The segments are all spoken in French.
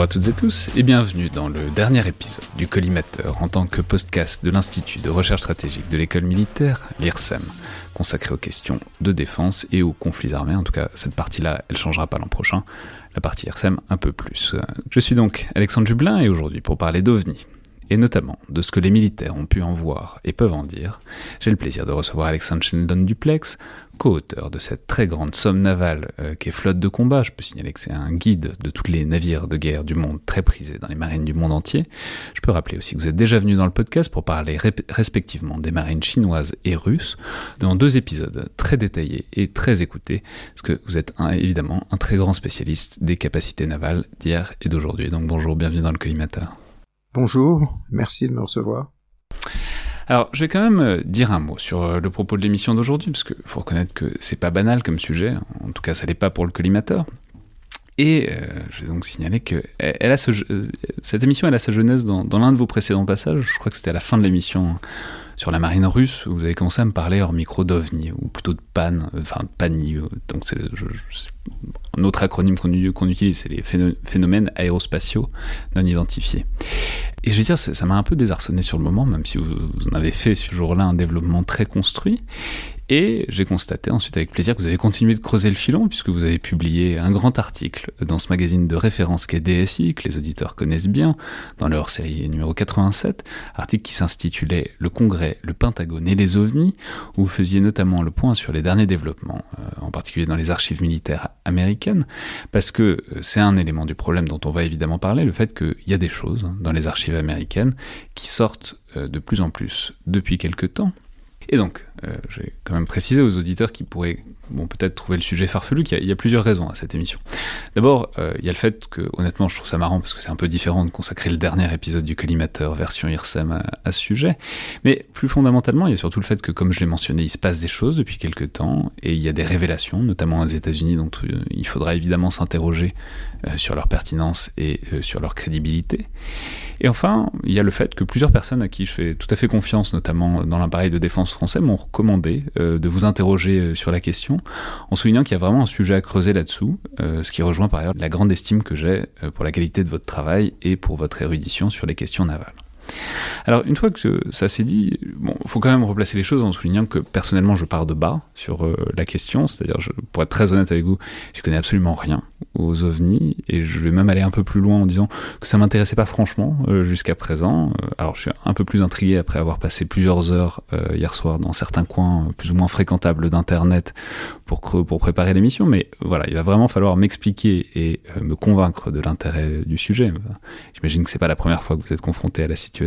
Bonjour à toutes et tous et bienvenue dans le dernier épisode du Collimateur en tant que podcast de l'Institut de recherche stratégique de l'école militaire, l'IRSEM, consacré aux questions de défense et aux conflits armés. En tout cas, cette partie-là, elle changera pas l'an prochain. La partie IRSEM un peu plus. Je suis donc Alexandre Jublin et aujourd'hui pour parler d'OVNI, et notamment de ce que les militaires ont pu en voir et peuvent en dire, j'ai le plaisir de recevoir Alexandre Sheldon Duplex, co-auteur de cette très grande somme navale euh, qui est flotte de combat. Je peux signaler que c'est un guide de tous les navires de guerre du monde très prisé dans les marines du monde entier. Je peux rappeler aussi que vous êtes déjà venu dans le podcast pour parler respectivement des marines chinoises et russes dans deux épisodes très détaillés et très écoutés, parce que vous êtes évidemment un très grand spécialiste des capacités navales d'hier et d'aujourd'hui. Donc bonjour, bienvenue dans le collimateur. Bonjour, merci de me recevoir. Alors, je vais quand même euh, dire un mot sur euh, le propos de l'émission d'aujourd'hui, parce qu'il faut reconnaître que c'est pas banal comme sujet, en tout cas ça l'est pas pour le collimateur. Et euh, je vais donc signaler que cette émission elle a sa jeunesse dans, dans l'un de vos précédents passages, je crois que c'était à la fin de l'émission sur la marine russe, vous avez commencé à me parler hors micro d'OVNI, ou plutôt de PAN, enfin PANI, donc c'est un autre acronyme qu'on utilise, c'est les phénomènes aérospatiaux non identifiés. Et je veux dire, ça m'a un peu désarçonné sur le moment, même si vous, en avez fait ce jour-là un développement très construit. Et j'ai constaté ensuite avec plaisir que vous avez continué de creuser le filon, puisque vous avez publié un grand article dans ce magazine de référence qu'est DSI, que les auditeurs connaissent bien, dans leur série numéro 87, article qui s'intitulait Le Congrès, le Pentagone et les ovnis, où vous faisiez notamment le point sur les derniers développements, euh, en particulier dans les archives militaires américaines, parce que euh, c'est un élément du problème dont on va évidemment parler, le fait qu'il y a des choses dans les archives américaines qui sortent euh, de plus en plus depuis quelque temps, et donc, euh, j'ai quand même précisé aux auditeurs qui pourraient bon, peut-être trouver le sujet farfelu qu'il y, a plusieurs raisons à cette émission. D'abord, euh, il y a le fait que, honnêtement, je trouve ça marrant parce que c'est un peu différent de consacrer le dernier épisode du collimateur version IRSEM à, ce sujet. Mais plus fondamentalement, il y a surtout le fait que, comme je l'ai mentionné, il se passe des choses depuis quelques temps et il y a des révélations, notamment aux États-Unis, dont euh, il faudra évidemment s'interroger sur leur pertinence et sur leur crédibilité. Et enfin, il y a le fait que plusieurs personnes à qui je fais tout à fait confiance, notamment dans l'appareil de défense français, m'ont recommandé euh, de vous interroger euh, sur la question, en soulignant qu'il y a vraiment un sujet à creuser là-dessous, euh, ce qui rejoint par ailleurs la grande estime que j'ai pour la qualité de votre travail et pour votre érudition sur les questions navales. Alors, une fois que ça s'est dit, bon, faut quand même replacer les choses en soulignant que personnellement, je pars de bas sur euh, la question. C'est-à-dire, pour être très honnête avec vous, je connais absolument rien aux ovnis et je vais même aller un peu plus loin en disant que ça m'intéressait pas franchement euh, jusqu'à présent. Euh, alors, je suis un peu plus intrigué après avoir passé plusieurs heures hier soir dans certains coins plus ou moins fréquentables d'internet pour pour préparer l'émission. Mais voilà, il va vraiment falloir m'expliquer et me convaincre de l'intérêt du sujet. J'imagine que c'est pas la première fois que vous êtes confronté à la situation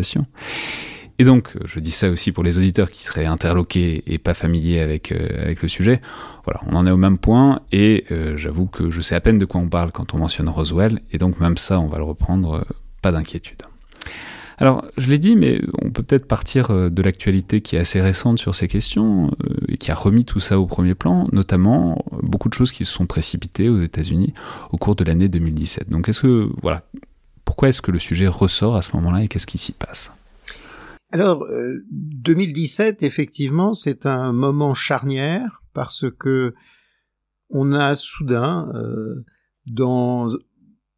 et donc, je dis ça aussi pour les auditeurs qui seraient interloqués et pas familiers avec, euh, le sujet. Voilà, on en est au même point et euh, j'avoue que je sais à peine de quoi on parle quand on mentionne Roswell et donc même ça, on va le reprendre, euh, pas d'inquiétude. Alors, je l'ai dit, mais on peut peut-être partir de l'actualité qui est assez récente sur ces questions et qui a remis tout ça au premier plan, notamment beaucoup de choses qui se sont précipitées aux États-Unis au cours de l'année 2017. Donc, est-ce que, voilà, pourquoi est-ce que le sujet ressort à ce moment-là et qu'est-ce qui s'y passe? Alors, 2017, euh, effectivement, c'est un moment charnière parce que on a soudain, euh, dans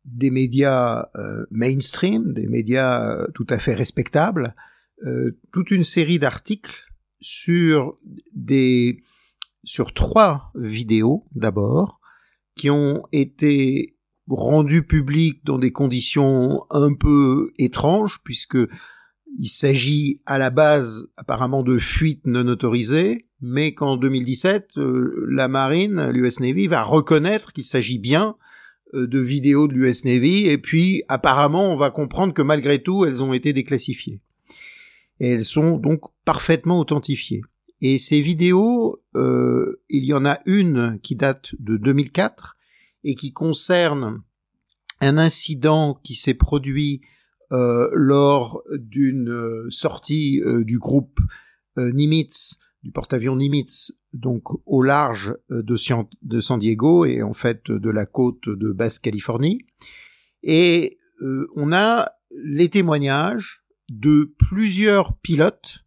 des médias euh, mainstream, des médias tout à fait respectables, toute une série d'articles sur des sur trois vidéos d'abord qui ont été rendu public dans des conditions un peu étranges puisque il s'agit à la base apparemment de fuites non autorisées, mais qu'en 2017, euh, la marine, l'US Navy, va reconnaître qu'il s'agit bien euh, de vidéos de l'US Navy, et puis apparemment on va comprendre que malgré tout, elles ont été déclassifiées. Elles sont donc parfaitement authentifiées. Et ces vidéos, euh, il y en a une qui date de 2004, et qui concerne un incident qui s'est produit euh, lors d'une euh, sortie euh, du groupe Nimitz, du porte-avions Nimitz, donc au large de, de, San Diego et en fait de la côte de Basse-Californie. Et on a les témoignages de plusieurs pilotes,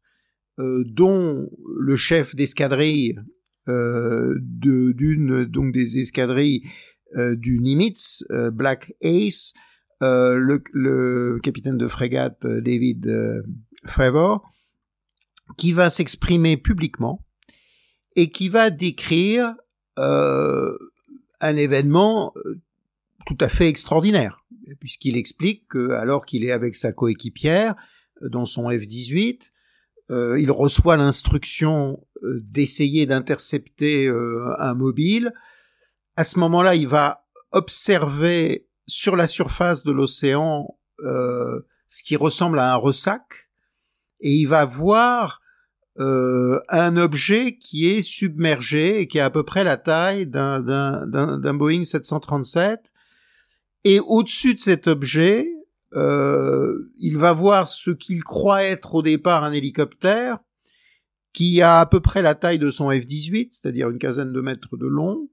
dont le chef d'escadrille d'une donc des escadrilles du Nimitz, euh, Black Ace, euh, le, capitaine de frégate euh, David euh, Fravor, qui va s'exprimer publiquement et qui va décrire euh, un événement euh, tout à fait extraordinaire, puisqu'il explique que alors qu'il est avec sa coéquipière dans son F-18, euh, il reçoit l'instruction d'essayer d'intercepter un mobile. À ce moment-là, il va observer sur la surface de l'océan euh, ce qui ressemble à un ressac, et il va voir euh, un objet qui est submergé et qui a à peu près la taille d'un, Boeing 737. Et au-dessus de cet objet, euh, il va voir ce qu'il croit être au départ un hélicoptère, qui a à peu près la taille de son F-18, c'est-à-dire une quinzaine de mètres de long,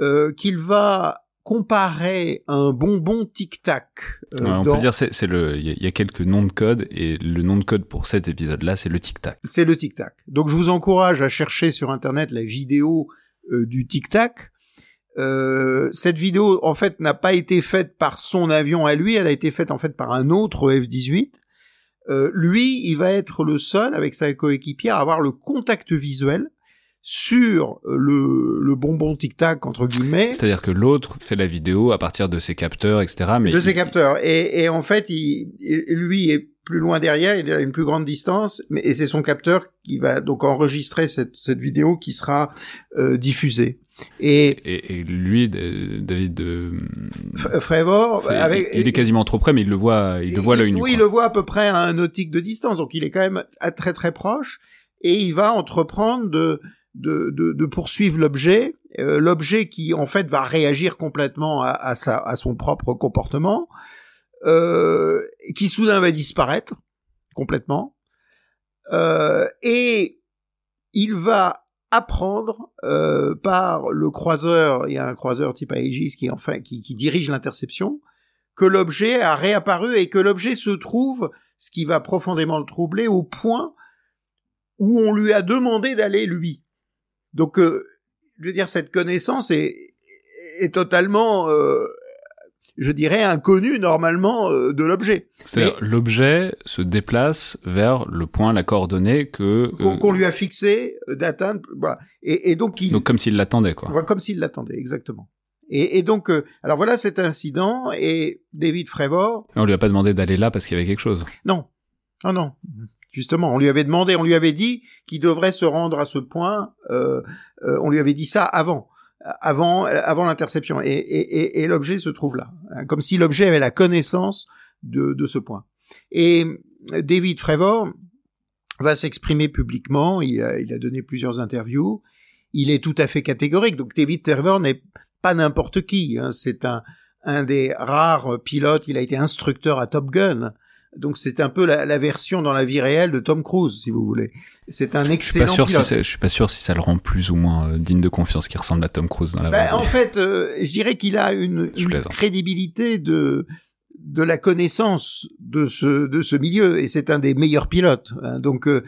euh, qu'il va comparer un bonbon tic-tac. Euh, on peut dire c'est le il y, a quelques noms de code et le nom de code pour cet épisode là c'est le tic-tac. C'est le tic-tac. Donc je vous encourage à chercher sur internet la vidéo euh, du tic-tac. Euh, cette vidéo en fait n'a pas été faite par son avion à lui, elle a été faite en fait par un autre F-18. Euh, lui, il va être le seul avec sa coéquipière à avoir le contact visuel sur le, le bonbon tic-tac entre guillemets. C'est-à-dire que l'autre fait la vidéo à partir de ses capteurs, etc. Mais de ses capteurs. Et, et en fait, il, lui est plus loin derrière, il a une plus grande distance, mais et c'est son capteur qui va donc enregistrer cette, cette vidéo qui sera euh, diffusée. Et, et, lui, David de Frévor, avec, il est quasiment trop près, mais il le voit, il le voit l'œil nu. Oui, il le voit à peu près à un nautique de distance, donc il est quand même à très très proche, et il va entreprendre de de, de, de poursuivre l'objet, euh, l'objet qui en fait va réagir complètement à, sa, à son propre comportement, euh, qui soudain va disparaître complètement, euh, et il va apprendre euh, par le croiseur, il y a un croiseur type Aegis qui enfin qui, qui dirige l'interception, que l'objet a réapparu et que l'objet se trouve, ce qui va profondément le troubler, au point où on lui a demandé d'aller lui. Donc, euh, je veux dire, cette connaissance est, est totalement, euh, je dirais, inconnue normalement euh, de l'objet. C'est-à-dire, l'objet se déplace vers le point, la coordonnée que qu'on lui a fixé d'atteindre. Voilà. Et, et, donc, il, donc comme s'il l'attendait, quoi. Comme s'il l'attendait, exactement. Et, et, donc, alors voilà cet incident, et David Frévor... On lui a pas demandé d'aller là parce qu'il y avait quelque chose. Non. Non, non. Justement, on lui avait demandé, on lui avait dit qu'il devrait se rendre à ce point. Euh, euh, on lui avait dit ça avant, avant, avant l'interception. Et, et, et, l'objet se trouve là, hein, comme si l'objet avait la connaissance de, de ce point. Et David Frévor va s'exprimer publiquement. Il a, il a donné plusieurs interviews. Il est tout à fait catégorique. Donc David Frévor n'est pas n'importe qui. Hein. C'est un, un des rares pilotes. Il a été instructeur à Top Gun. Donc c'est un peu la, version dans la vie réelle de Tom Cruise, si vous voulez. C'est un excellent. Je suis pas sûr si je suis pas sûr si ça le rend plus ou moins euh, digne de confiance qu'il ressemble à Tom Cruise dans la ben, En fait, euh, je dirais qu'il a une, crédibilité de de la connaissance de ce de ce milieu et c'est un des meilleurs pilotes. Hein. donc euh,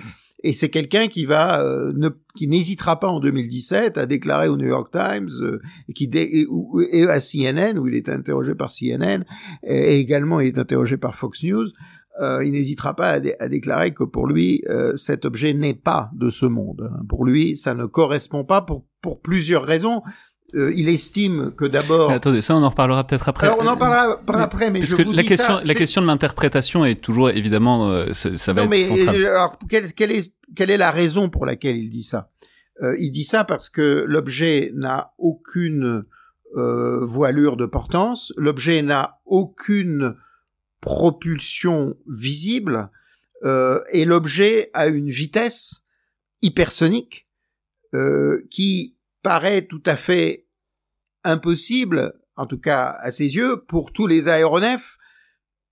et c'est quelqu'un qui va ne, qui n'hésitera pas en 2017 à déclarer au New York Times et qui et à CNN où il est interrogé par CNN et également il est interrogé par Fox News euh, il n'hésitera pas à, déclarer que pour lui, euh, cet objet n'est pas de ce monde. Pour lui, ça ne correspond pas pour, pour plusieurs raisons. Euh, il estime que d'abord. Attendez, ça on en reparlera peut-être après. Alors on en parlera après, mais je vous la dis question, ça, la question de l'interprétation est toujours évidemment, euh, ça, va non, être mais, central. Alors quelle, quelle, est quelle est la raison pour laquelle il dit ça? Euh, Il dit ça parce que l'objet n'a aucune voilure de portance, l'objet n'a aucune propulsion visible euh, et l'objet a une vitesse hypersonique euh, qui paraît tout à fait impossible, en tout cas à ses yeux, pour tous les aéronefs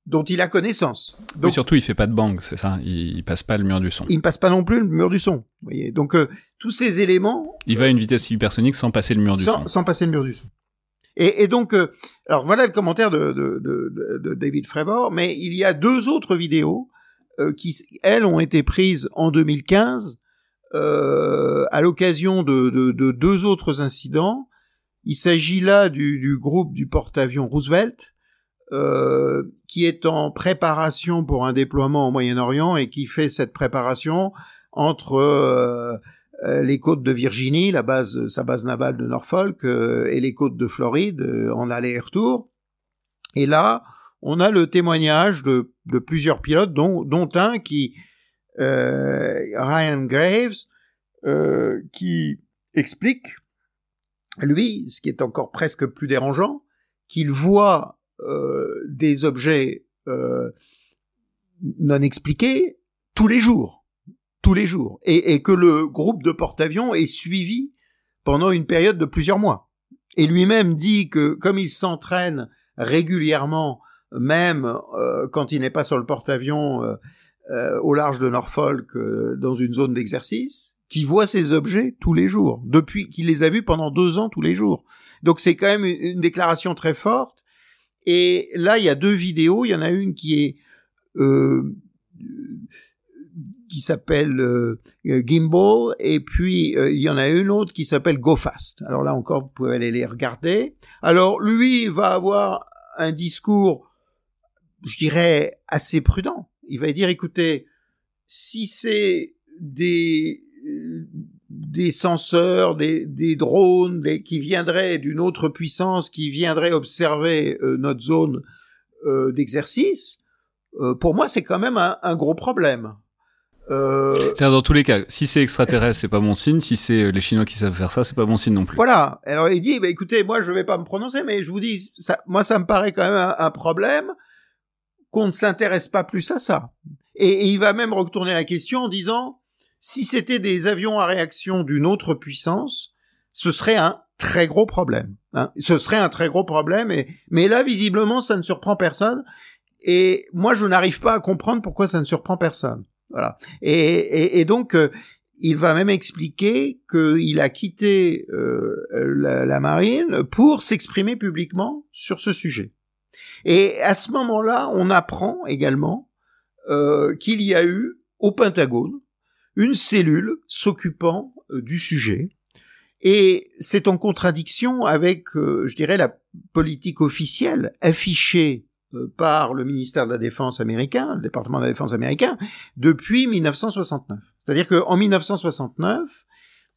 dont il a connaissance. Donc, surtout, il fait pas de bang, c'est ça? Il, il, passe pas le mur du son. Il ne passe pas non plus le mur du son. Vous voyez. Donc euh, tous ces éléments. Il va à une vitesse hypersonique sans passer le mur du son. Sans passer le mur du son. Et, donc, euh, alors voilà le commentaire de, David Fravor, mais il y a deux autres vidéos euh, qui, elles, ont été prises en 2015 euh, à l'occasion de, de, deux autres incidents. Il s'agit là du, groupe du porte-avions Roosevelt, qui est en préparation pour un déploiement au Moyen-Orient et qui fait cette préparation entre les côtes de Virginie, la base, sa base navale de Norfolk, et les côtes de Floride en aller et là, on a le témoignage de, de plusieurs pilotes, dont, dont un qui, Ryan Graves, qui explique, lui, ce qui est encore presque plus dérangeant, qu'il voit euh, des objets euh, non expliqués tous les jours, tous les jours, et, et que le groupe de porte-avions est suivi pendant une période de plusieurs mois. Et lui-même dit que comme il s'entraîne régulièrement, même euh, quand il n'est pas sur le porte-avions euh, au large de Norfolk, dans une zone d'exercice, qu'il voit ces objets tous les jours, depuis qu'il les a vus pendant deux ans tous les jours. Donc c'est quand même une déclaration très forte et là, il y a deux vidéos. Il y en a une qui est euh, qui s'appelle euh, Gimbal, et puis euh, il y en a une autre qui s'appelle Go Fast. Alors là encore, vous pouvez aller les regarder. Alors lui va avoir un discours, je dirais, assez prudent. Il va dire, écoutez, si c'est des des senseurs, des, des drones, des, qui viendraient d'une autre puissance, qui viendraient observer euh, notre zone euh, d'exercice, euh, pour moi c'est quand même un, un gros problème. Euh... Dans tous les cas, si c'est extraterrestre, c'est pas bon signe. Si c'est les Chinois qui savent faire ça, c'est pas bon signe non plus. Voilà. Alors il dit, bah, écoutez, moi je vais pas me prononcer, mais je vous dis, ça, moi ça me paraît quand même un, un problème qu'on ne s'intéresse pas plus à ça. Et, et, il va même retourner la question en disant, si c'était des avions à réaction d'une autre puissance, ce serait un très gros problème. Hein. Ce serait un très gros problème. Et, mais là, visiblement, ça ne surprend personne. Et moi, je n'arrive pas à comprendre pourquoi ça ne surprend personne. Voilà. Et, donc, euh, il va même expliquer qu'il a quitté euh, la, marine pour s'exprimer publiquement sur ce sujet. Et à ce moment-là, on apprend également euh, qu'il y a eu au Pentagone une cellule s'occupant du sujet. Et c'est en contradiction avec, je dirais, la politique officielle affichée par le ministère de la Défense américain, le département de la Défense américain, depuis 1969. C'est-à-dire qu'en 1969,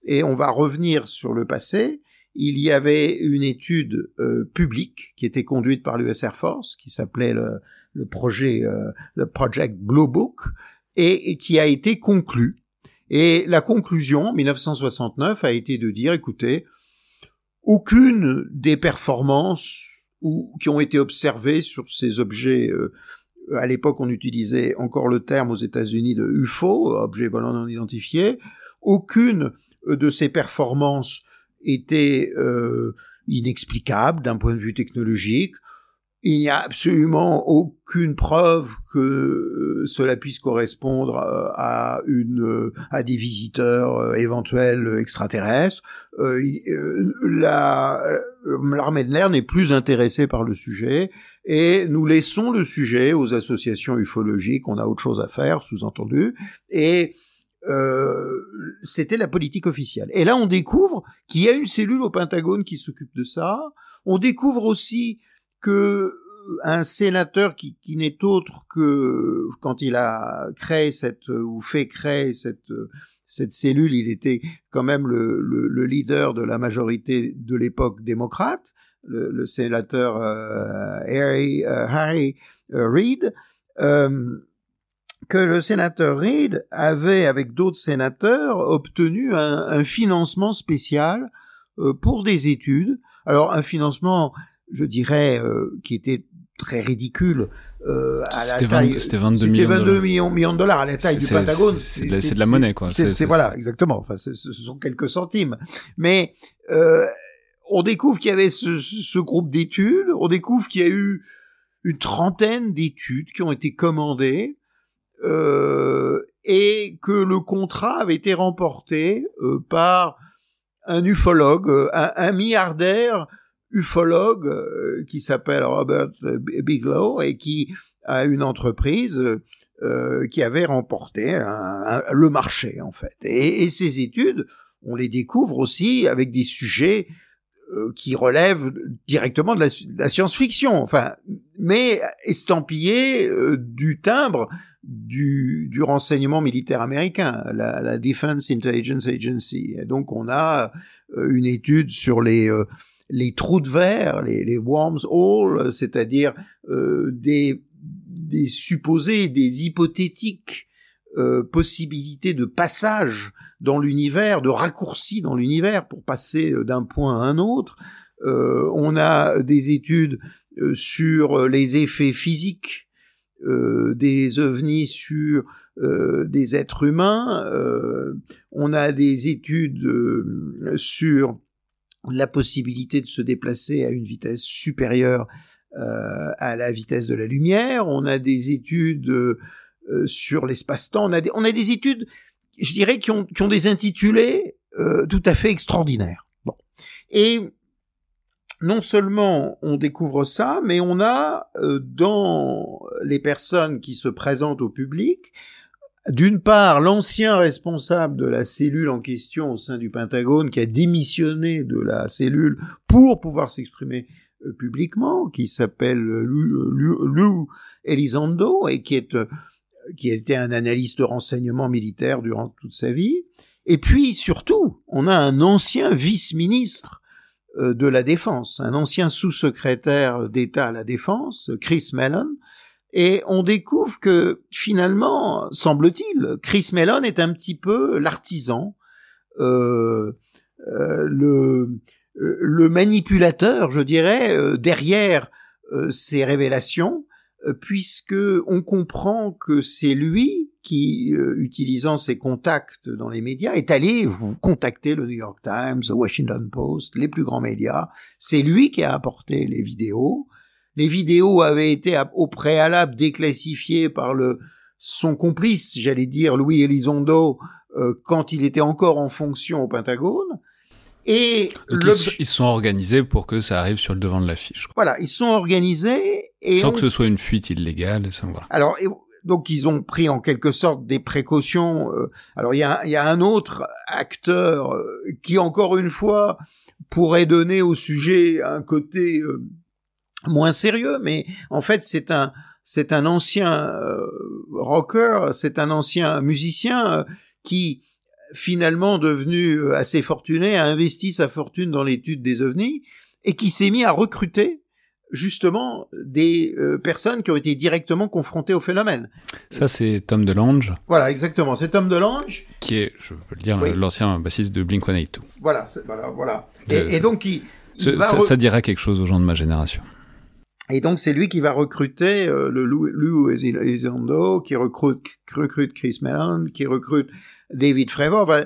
et on va revenir sur le passé, il y avait une étude publique qui était conduite par l'US Air Force, qui s'appelait le, le, projet, le Project Blue Book, et, et, qui a été conclue et la conclusion, 1969, a été de dire, écoutez, aucune des performances ou, qui ont été observées sur ces objets, euh, à l'époque on utilisait encore le terme aux États-Unis de UFO, objet volant non identifié, aucune euh, de ces performances était euh, inexplicable d'un point de vue technologique, il n'y a absolument aucune preuve que euh, cela puisse correspondre euh, à une euh, à des visiteurs éventuels extraterrestres. la l'armée de l'air n'est plus intéressée par le sujet et nous laissons le sujet aux associations ufologiques. On a autre chose à faire, sous-entendu. Et euh, c'était la politique officielle. Et là, on découvre qu'il y a une cellule au Pentagone qui s'occupe de ça. On découvre aussi que euh, un sénateur qui, qui n'est autre que quand il a créé cette ou fait créer cette cette cellule, il était quand même le, le, le leader de la majorité de l'époque démocrate, le, le sénateur euh, Harry, euh, Harry euh, Reid, que le sénateur Reid avait, avec d'autres sénateurs, obtenu un, un financement spécial pour des études. Alors un financement je dirais, euh, qui était très ridicule. Euh, à la taille, c'était 22, millions, 22 millions, millions, de dollars à la taille du Pentagone. C'est de, de, la monnaie, quoi. C'est voilà, exactement. Enfin, ce sont quelques centimes. Mais euh, on découvre qu'il y avait ce, ce groupe d'études. On découvre qu'il y a eu une trentaine d'études qui ont été commandées euh, et que le contrat avait été remporté euh, par un ufologue, euh, un, un milliardaire ufologue euh, qui s'appelle Robert Bigelow et qui a une entreprise euh, qui avait remporté le marché en fait. Et, ces études, on les découvre aussi avec des sujets euh, qui relèvent directement de la, science-fiction. Enfin, mais estampillé du timbre du, du renseignement militaire américain, la, la Defense Intelligence Agency. Et donc on a une étude sur les les trous de verre, les, les wormholes, c'est-à-dire des, des supposés, des hypothétiques euh, possibilités de passage dans l'univers, de raccourci dans l'univers pour passer euh, d'un point à un autre. Euh, on a des études euh, sur les effets physiques des ovnis sur des êtres humains. on a des études sur la possibilité de se déplacer à une vitesse supérieure à la vitesse de la lumière. On a des études euh, sur l'espace-temps. On a des, on a des études, je dirais, qui ont, qui ont des intitulés euh, tout à fait extraordinaires. Bon. Et non seulement on découvre ça, mais on a euh, dans les personnes qui se présentent au public, d'une part, l'ancien responsable de la cellule en question au sein du Pentagone qui a démissionné de la cellule pour pouvoir s'exprimer publiquement, qui s'appelle Lou Elizondo et qui est qui était un analyste de renseignement militaire durant toute sa vie. Et puis surtout, on a un ancien vice-ministre euh, de la Défense, un ancien sous-secrétaire d'État à la Défense, Chris Mellon, et on découvre que finalement, semble-t-il, Chris Mellon est un petit peu l'artisan, euh, euh, le, le manipulateur, je dirais, euh, derrière ces révélations, euh, puisque on comprend que c'est lui qui, euh, utilisant ses contacts dans les médias, est allé vous contacter le New York Times, le Washington Post, les plus grands médias. C'est lui qui a apporté les vidéos. Les vidéos avaient été au préalable déclassifiées par le son complice, j'allais dire Louis Elizondo, euh, quand il était encore en fonction au Pentagone. Et ils, se sont organisés pour que ça arrive sur le devant de l'affiche. Voilà, ils sont organisés et sans que ce soit une fuite illégale. voilà. Alors donc ils ont pris en quelque sorte des précautions. Euh, alors il y a, y a un autre acteur euh, qui encore une fois pourrait donner au sujet un côté euh, moins sérieux, mais en fait c'est un c'est un ancien rocker, c'est un ancien musicien qui finalement devenu euh, assez fortuné, a investi sa fortune dans l'étude des ovnis et qui s'est mis à recruter justement des euh, personnes qui ont été directement confrontées au phénomène. Ça, c'est Tom DeLonge. Voilà, exactement. C'est Tom DeLonge. Qui est, je peux le dire, l'ancien bassiste de Blink-182. Voilà, voilà, voilà. Et, donc, il, ça, ça, dirait quelque chose aux gens de ma génération. Et donc, c'est lui qui va recruter euh, le Lou, Elizondo, qui recrute, recrute Chris Mellon, qui recrute David Fravor, euh,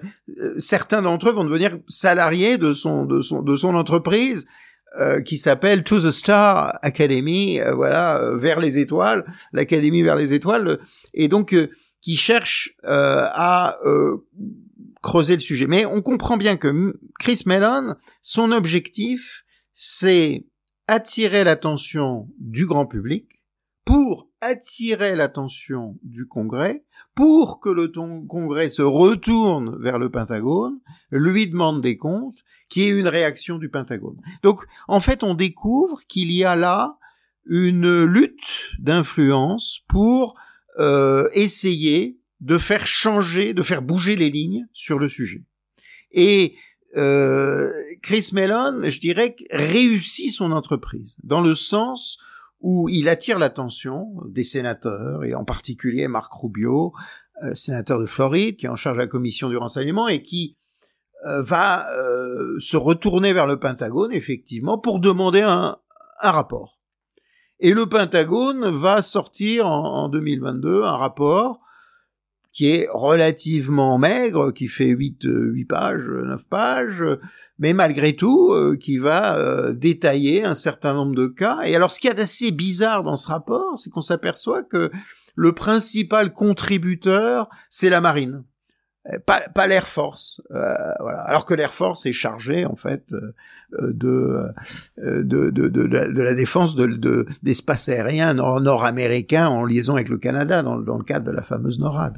certains d'entre eux vont devenir salariés de son de son de son entreprise euh, qui s'appelle To the Star Academy, euh, voilà, vers les étoiles, l'académie vers les étoiles, et donc qui cherche à creuser le sujet. Mais on comprend bien que Chris Mellon, son objectif, c'est attirer l'attention du grand public pour attirer l'attention du Congrès pour que le Congrès se retourne vers le Pentagone, lui demande des comptes, qui est une réaction du Pentagone. Donc, en fait, on découvre qu'il y a là une lutte d'influence pour euh, essayer de faire changer, de faire bouger les lignes sur le sujet. Et euh, Chris Mellon, je dirais, réussit son entreprise dans le sens où il attire l'attention des sénateurs, et en particulier Marc Rubio, euh, sénateur de Floride, qui est en charge de la commission du renseignement, et qui euh, va se retourner vers le Pentagone, effectivement, pour demander un, rapport. Et le Pentagone va sortir en 2022 un rapport qui est relativement maigre, qui fait 8, 8 pages, 9 pages, mais malgré tout, euh, qui va euh, détailler un certain nombre de cas. Et alors, ce qui est assez bizarre dans ce rapport, c'est qu'on s'aperçoit que le principal contributeur, c'est la marine. Euh, pas, l'Air Force, voilà. Alors que l'Air Force est chargé en fait de de, de, de, la, défense de, d'espace aérien nord-américain en liaison avec le Canada dans, le cadre de la fameuse NORAD.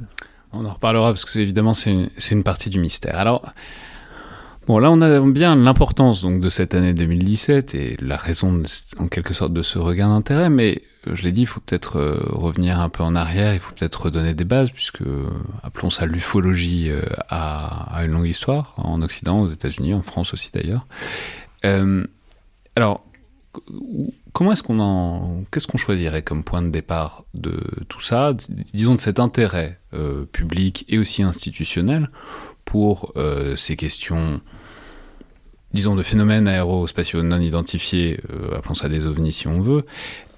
On en reparlera parce que évidemment c'est une, une, partie du mystère. Alors, Bon, là, on a bien l'importance donc de cette année 2017 et la raison, en quelque sorte, de ce regain d'intérêt. Mais euh, je l'ai dit, il faut peut-être euh, revenir un peu en arrière. Il faut peut-être redonner des bases, puisque appelons ça l'ufologie à, une longue histoire en Occident, aux États-Unis, en France aussi d'ailleurs. alors, comment est-ce qu'on en, qu'est-ce qu'on choisirait comme point de départ de tout ça, disons de cet intérêt public et aussi institutionnel pour euh, ces questions, disons, de phénomènes aérospatiaux non identifiés, euh, appelons ça des ovnis si on veut.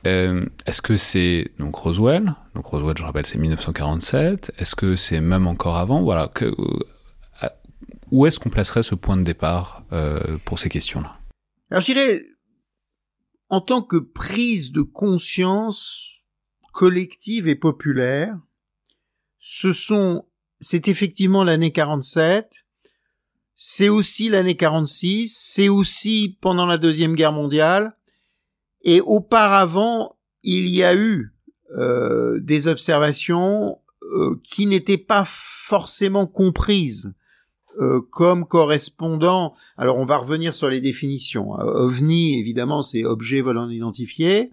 Euh, est-ce que c'est donc Roswell? Donc Roswell, je rappelle, c'est 1947. Est-ce que c'est même encore avant? Voilà. Que, où est-ce qu'on placerait ce point de départ pour ces questions-là? Alors je dirais, en tant que prise de conscience collective et populaire, ce sont c'est effectivement l'année 47, c'est aussi l'année 46, c'est aussi pendant la Deuxième Guerre mondiale, et auparavant, il y a eu euh, des observations euh, qui n'étaient pas forcément comprises euh, comme correspondant. Alors on va revenir sur les définitions. OVNI, évidemment, c'est objet volant identifié.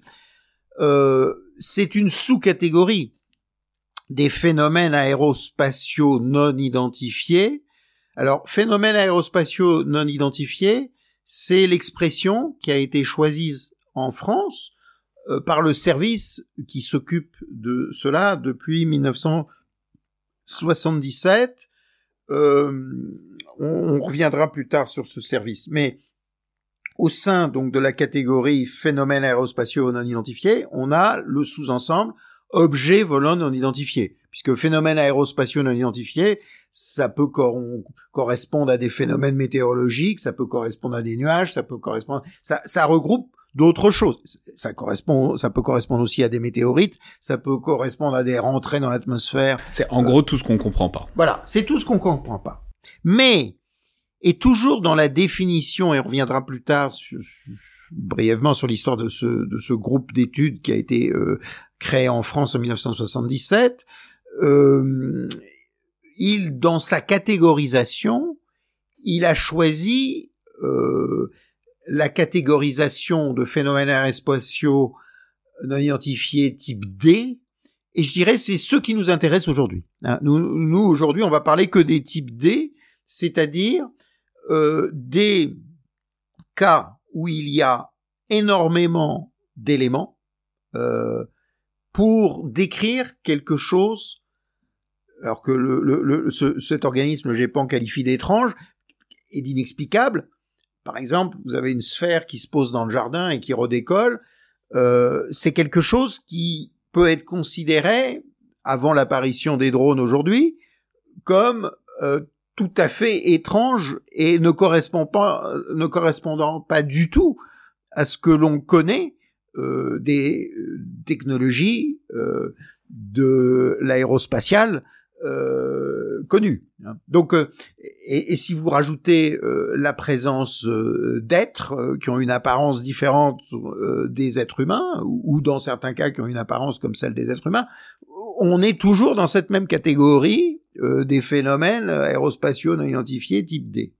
c'est une sous-catégorie des phénomènes aérospatiaux non identifiés. Alors, phénomènes aérospatiaux non identifiés, c'est l'expression qui a été choisie en France euh, par le service qui s'occupe de cela depuis 1977. Euh, on, reviendra plus tard sur ce service, mais au sein donc de la catégorie phénomènes aérospatiaux non identifiés, on a le sous-ensemble objets volants non identifiés. Puisque phénomènes aérospatiaux non identifiés, ça peut correspondre à des phénomènes météorologiques, ça peut correspondre à des nuages, ça peut correspondre, ça, ça regroupe d'autres choses. Ça correspond, ça peut correspondre aussi à des météorites, ça peut correspondre à des rentrées dans l'atmosphère. C'est en gros tout ce qu'on comprend pas. Voilà, c'est tout ce qu'on comprend pas. Mais, et toujours dans la définition, et on reviendra plus tard sur, brièvement sur l'histoire de ce, de ce groupe d'études qui a été euh, créé en France en 1977, euh, il, dans sa catégorisation, il a choisi euh, la catégorisation de phénomènes aérospatiaux non identifiés type D, et je dirais c'est ce qui nous intéresse aujourd'hui. Hein. nous, aujourd'hui, on va parler que des types D, c'est-à-dire euh, des cas où il y a énormément d'éléments euh, pour décrire quelque chose, alors que le, le, cet organisme, le GEPAN, qualifie d'étrange et d'inexplicable. Par exemple, vous avez une sphère qui se pose dans le jardin et qui redécolle. Euh, c'est quelque chose qui peut être considéré, avant l'apparition des drones aujourd'hui, comme euh, tout à fait étrange et ne correspondant pas du tout à ce que l'on connaît euh, des technologies de l'aérospatiale euh, connues. Hein. Donc, euh, et, et, si vous rajoutez la présence d'êtres qui ont une apparence différente des êtres humains, ou, dans certains cas qui ont une apparence comme celle des êtres humains, on est toujours dans cette même catégorie des phénomènes aérospatiaux non identifiés type D.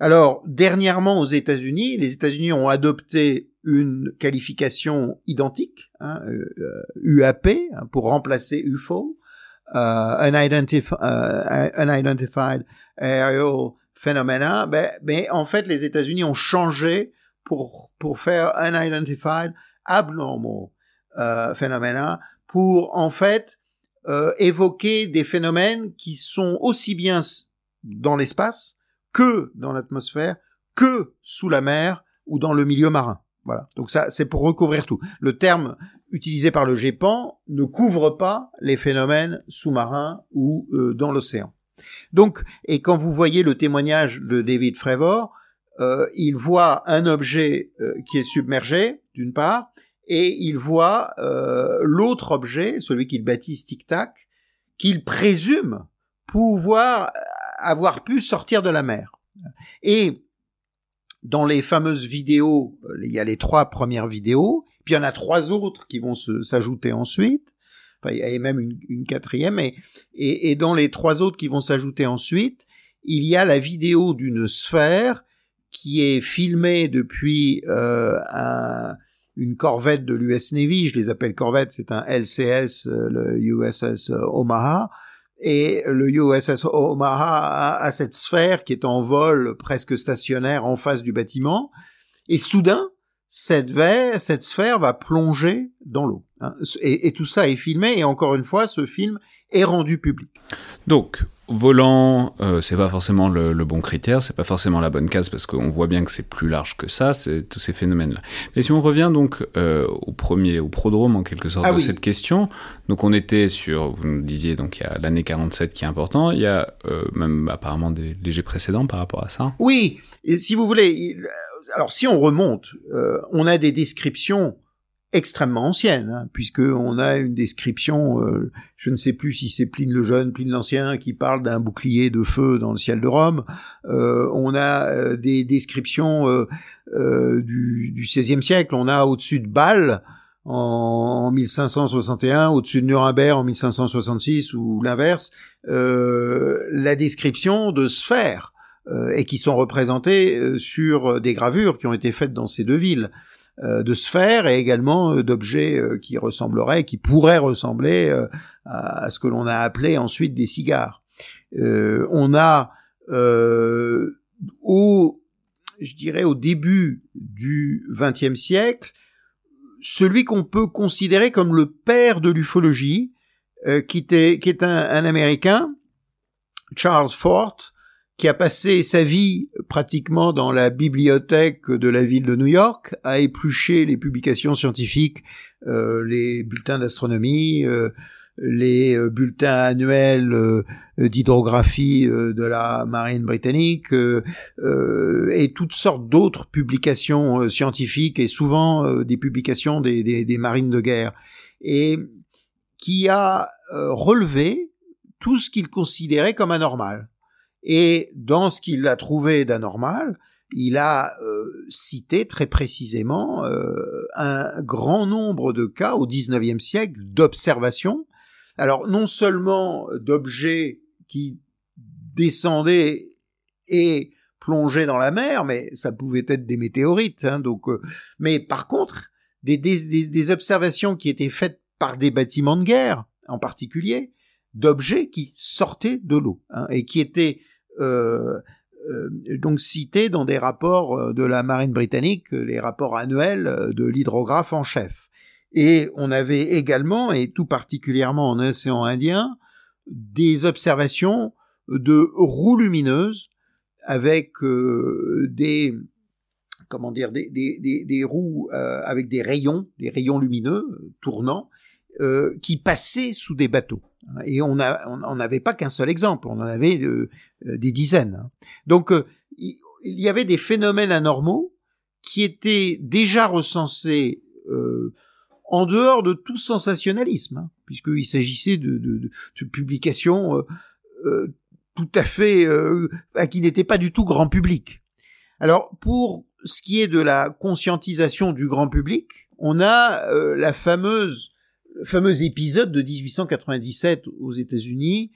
Alors, dernièrement aux États-Unis, les États-Unis ont adopté une qualification identique, hein, UAP, euh, hein, pour remplacer UFO, euh, unidentified, uh, unidentified aerial phenomena. Ben, mais en fait, les États-Unis ont changé pour pour faire unidentified abnormal euh, phenomena pour en fait euh, évoquer des phénomènes qui sont aussi bien dans l'espace que dans l'atmosphère, que sous la mer ou dans le milieu marin. Voilà. Donc ça, c'est pour recouvrir tout. Le terme utilisé par le GEPAN ne couvre pas les phénomènes sous-marins ou euh, dans l'océan. Donc, et quand vous voyez le témoignage de David Fravor, euh, il voit un objet euh, qui est submergé, d'une part, et il voit euh, l'autre objet, celui qu'il baptise Tic Tac, qu'il présume pouvoir avoir pu sortir de la mer. Et dans les fameuses vidéos, il y a les trois premières vidéos, puis il y en a trois autres qui vont s'ajouter ensuite. Enfin, il y a même une, quatrième, et, et, dans les trois autres qui vont s'ajouter ensuite, il y a la vidéo d'une sphère qui est filmée depuis euh, un, une corvette de l'US Navy, je les appelle corvettes, c'est un LCS, euh, le USS Omaha, et le USS Omaha a, cette sphère qui est en vol presque stationnaire en face du bâtiment, et soudain, cette, cette sphère va plonger dans l'eau. Hein. Et, et, tout ça est filmé, et encore une fois, ce film est rendu public. Donc, volant, euh, c'est pas forcément le, le, bon critère, c'est pas forcément la bonne case parce qu'on voit bien que c'est plus large que ça, c'est tous ces phénomènes-là. Mais si on revient donc euh, au premier, au prodrome en quelque sorte Ah de oui. cette question, donc on était sur, vous nous disiez donc il y a l'année 47 qui est important, il y a euh, même apparemment des légers précédents par rapport à ça. Oui, et si vous voulez, il- alors si on remonte, euh, on a des descriptions extrêmement anciennes, hein, puisque on a une description, euh, je ne sais plus si c'est Pline le Jeune, Pline l'Ancien, qui parle d'un bouclier de feu dans le ciel de Rome. Euh, on a euh, des descriptions euh, euh, du, du XVIe siècle. On a au-dessus de Bâle en, en 1561, au-dessus de Nuremberg en 1566 ou l'inverse, la description de sphères et qui sont représentés euh, sur des gravures qui ont été faites dans ces deux villes, de sphères et également euh, d'objets euh, qui ressembleraient, qui pourraient ressembler euh, à, ce que l'on a appelé ensuite des cigares. Euh, on a euh, au, je dirais au début du XXe siècle, celui qu'on peut considérer comme le père de l'ufologie, euh, qui, était, qui est un, un Américain, Charles Fort, qui a passé sa vie pratiquement dans la bibliothèque de la ville de New York, à éplucher les publications scientifiques, euh, les bulletins d'astronomie, euh, les euh, bulletins annuels d'hydrographie de la marine britannique et toutes sortes d'autres publications scientifiques et souvent des publications des, marines de guerre et qui a relevé tout ce qu'il considérait comme anormal. Et dans ce qu'il a trouvé d'anormal, il a euh, cité très précisément euh, un grand nombre de cas au XIXe siècle d'observations. Alors non seulement d'objets qui descendaient et plongeaient dans la mer, mais ça pouvait être des météorites. hein, donc, euh, mais par contre, des, des, des, observations qui étaient faites par des bâtiments de guerre, en particulier, d'objets qui sortaient de l'eau hein, et qui étaient donc cités dans des rapports euh, de la marine britannique, les rapports annuels euh, de l'hydrographe en chef. Et on avait également, et tout particulièrement en océan Indien, des observations de roues lumineuses avec euh, des comment dire des, roues euh, avec des rayons, des rayons lumineux euh, tournants euh, qui passaient sous des bateaux. Et on n'avait pas qu'un seul exemple, on en avait euh, euh, des dizaines. hein. Donc euh, il y avait des phénomènes anormaux qui étaient déjà recensés en dehors de tout sensationnalisme, hein, puisqu'il s'agissait de, de, de, publications tout à fait bah, qui n'étaient pas du tout grand public. Alors pour ce qui est de la conscientisation du grand public, on a euh, la fameuse le fameux épisode de 1897 aux États-Unis